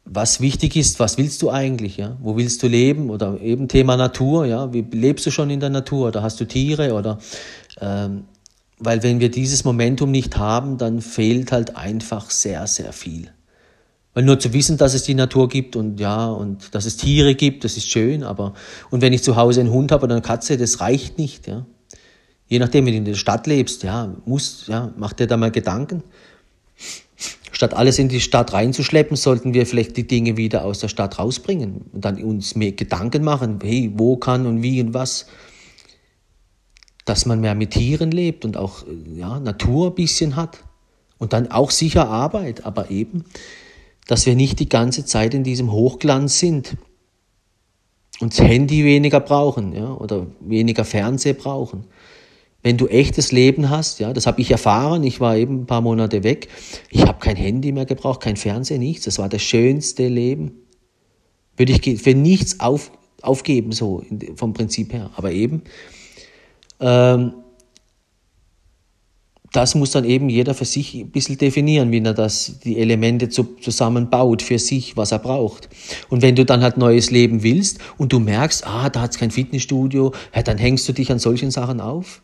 was wichtig ist, was willst du eigentlich, ja? Wo willst du leben? Oder eben Thema Natur, ja? Wie lebst du schon in der Natur? Oder hast du Tiere? Oder ähm, weil wenn wir dieses Momentum nicht haben, dann fehlt halt einfach sehr, sehr viel. Weil nur zu wissen, dass es die Natur gibt und ja, und dass es Tiere gibt, das ist schön, aber und wenn ich zu Hause einen Hund habe oder eine Katze, das reicht nicht, ja. Je nachdem, wenn du in der Stadt lebst, ja, muss, ja, mach dir da mal Gedanken. Statt alles in die Stadt reinzuschleppen, sollten wir vielleicht die Dinge wieder aus der Stadt rausbringen und dann uns mehr Gedanken machen, hey, wo kann und wie und was. Dass man mehr mit Tieren lebt und auch ja, Natur ein bisschen hat. Und dann auch sicher Arbeit, aber eben, dass wir nicht die ganze Zeit in diesem Hochglanz sind und das Handy weniger brauchen ja, oder weniger Fernseh brauchen wenn du echtes Leben hast, ja, das habe ich erfahren, ich war eben ein paar Monate weg, ich habe kein Handy mehr gebraucht, kein Fernseher, nichts, das war das schönste Leben. Würde ich für nichts auf, aufgeben, so vom Prinzip her. Aber eben, ähm, das muss dann eben jeder für sich ein bisschen definieren, wie er das, die Elemente zu, zusammenbaut für sich, was er braucht. Und wenn du dann halt neues Leben willst und du merkst, ah, da hat es kein Fitnessstudio, ja, dann hängst du dich an solchen Sachen auf.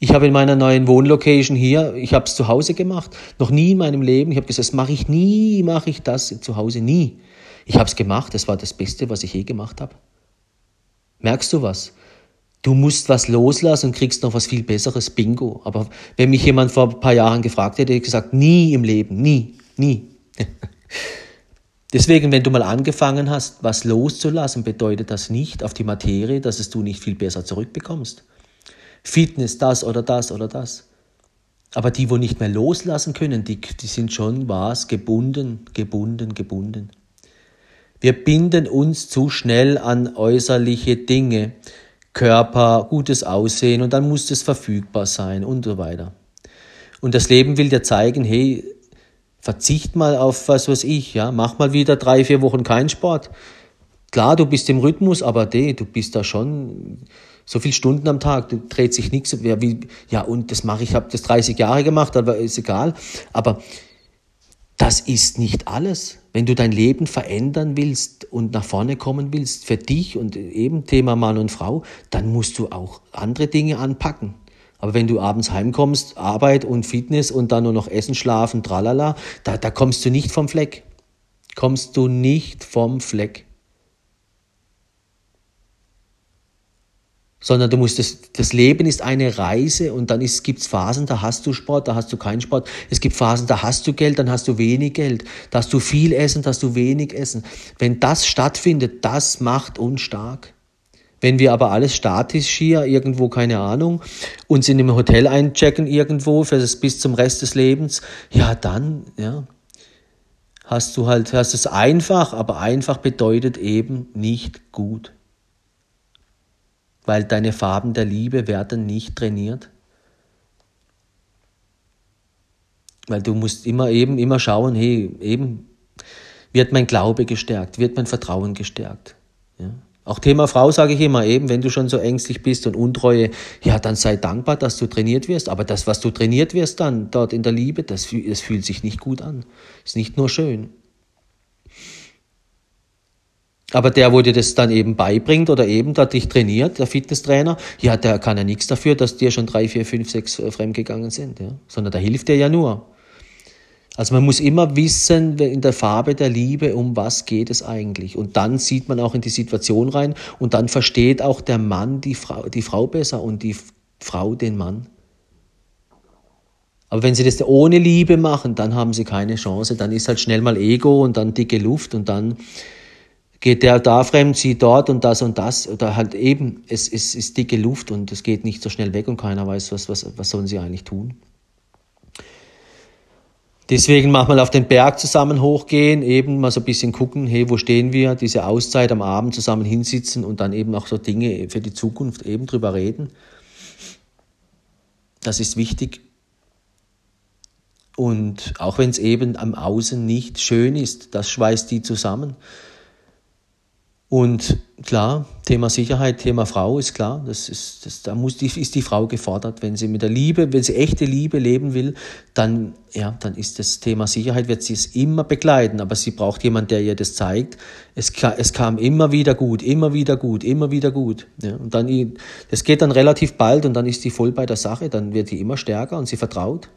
Ich habe in meiner neuen Wohnlocation hier, ich habe es zu Hause gemacht, noch nie in meinem Leben. Ich habe gesagt, das mache ich nie, mache ich das zu Hause nie. Ich habe es gemacht, das war das Beste, was ich je gemacht habe. Merkst du was? Du musst was loslassen und kriegst noch was viel Besseres, Bingo. Aber wenn mich jemand vor ein paar Jahren gefragt hätte, hätte ich gesagt, nie im Leben, nie, nie. Deswegen, wenn du mal angefangen hast, was loszulassen, bedeutet das nicht auf die Materie, dass es du nicht viel besser zurückbekommst. Fitness, das oder das oder das. Aber die, wo nicht mehr loslassen können, die, die sind schon was gebunden, gebunden, gebunden. Wir binden uns zu schnell an äußerliche Dinge, Körper, gutes Aussehen und dann muss es verfügbar sein und so weiter. Und das Leben will dir zeigen, hey, verzicht mal auf was weiß ich, ja, mach mal wieder drei, vier Wochen keinen Sport. Klar, du bist im Rhythmus, aber de, du bist da schon so viele Stunden am Tag, du dreht sich nichts. Ja, wie, ja und das mache ich, habe das 30 Jahre gemacht, aber ist egal. Aber das ist nicht alles. Wenn du dein Leben verändern willst und nach vorne kommen willst, für dich und eben Thema Mann und Frau, dann musst du auch andere Dinge anpacken. Aber wenn du abends heimkommst, Arbeit und Fitness und dann nur noch Essen, Schlafen, tralala, da, da kommst du nicht vom Fleck. Kommst du nicht vom Fleck. Sondern du musst das, das Leben ist eine Reise und dann gibt es Phasen, da hast du Sport, da hast du keinen Sport. Es gibt Phasen, da hast du Geld, dann hast du wenig Geld. Da hast du viel Essen, da hast du wenig Essen. Wenn das stattfindet, das macht uns stark. Wenn wir aber alles statisch hier, irgendwo, keine Ahnung, uns in einem Hotel einchecken irgendwo für das, bis zum Rest des Lebens, ja, dann, ja, hast du halt, hast es einfach, aber einfach bedeutet eben nicht gut weil deine Farben der Liebe werden nicht trainiert. Weil du musst immer eben, immer schauen, hey, eben, wird mein Glaube gestärkt, wird mein Vertrauen gestärkt. Ja? Auch Thema Frau sage ich immer eben, wenn du schon so ängstlich bist und Untreue, ja, dann sei dankbar, dass du trainiert wirst. Aber das, was du trainiert wirst dann dort in der Liebe, das, das fühlt sich nicht gut an. Ist nicht nur schön. Aber der, wo dir das dann eben beibringt oder eben da dich trainiert, der Fitnesstrainer, ja, der kann ja nichts dafür, dass dir schon drei, vier, fünf, sechs äh, fremdgegangen sind, ja. Sondern da hilft dir ja nur. Also man muss immer wissen, in der Farbe der Liebe, um was geht es eigentlich. Und dann sieht man auch in die Situation rein und dann versteht auch der Mann die Frau, die Frau besser und die Frau den Mann. Aber wenn sie das ohne Liebe machen, dann haben sie keine Chance. Dann ist halt schnell mal Ego und dann dicke Luft und dann geht der da fremd, sie dort und das und das. Oder halt eben, es, es ist dicke Luft und es geht nicht so schnell weg und keiner weiß, was, was, was sollen sie eigentlich tun. Deswegen mal auf den Berg zusammen hochgehen, eben mal so ein bisschen gucken, hey, wo stehen wir, diese Auszeit am Abend zusammen hinsitzen und dann eben auch so Dinge für die Zukunft eben drüber reden. Das ist wichtig. Und auch wenn es eben am Außen nicht schön ist, das schweißt die zusammen. Und klar, Thema Sicherheit, Thema Frau ist klar. Das ist, das, da muss die, ist die Frau gefordert. Wenn sie mit der Liebe, wenn sie echte Liebe leben will, dann, ja, dann ist das Thema Sicherheit, wird sie es immer begleiten. Aber sie braucht jemanden, der ihr das zeigt. Es, es kam immer wieder gut, immer wieder gut, immer wieder gut. Ja, und dann, das geht dann relativ bald und dann ist sie voll bei der Sache. Dann wird sie immer stärker und sie vertraut.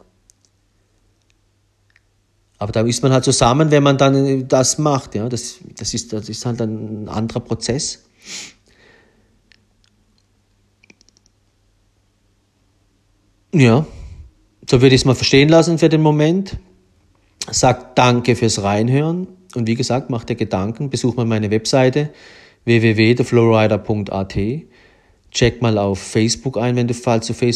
Aber da ist man halt zusammen, wenn man dann das macht. Ja, das, das, ist, das ist halt ein anderer Prozess. Ja, so würde ich es mal verstehen lassen für den Moment. Sagt Danke fürs Reinhören. Und wie gesagt, macht dir Gedanken, besuch mal meine Webseite www.theflowrider.at. Check mal auf Facebook ein, wenn du falls du Facebook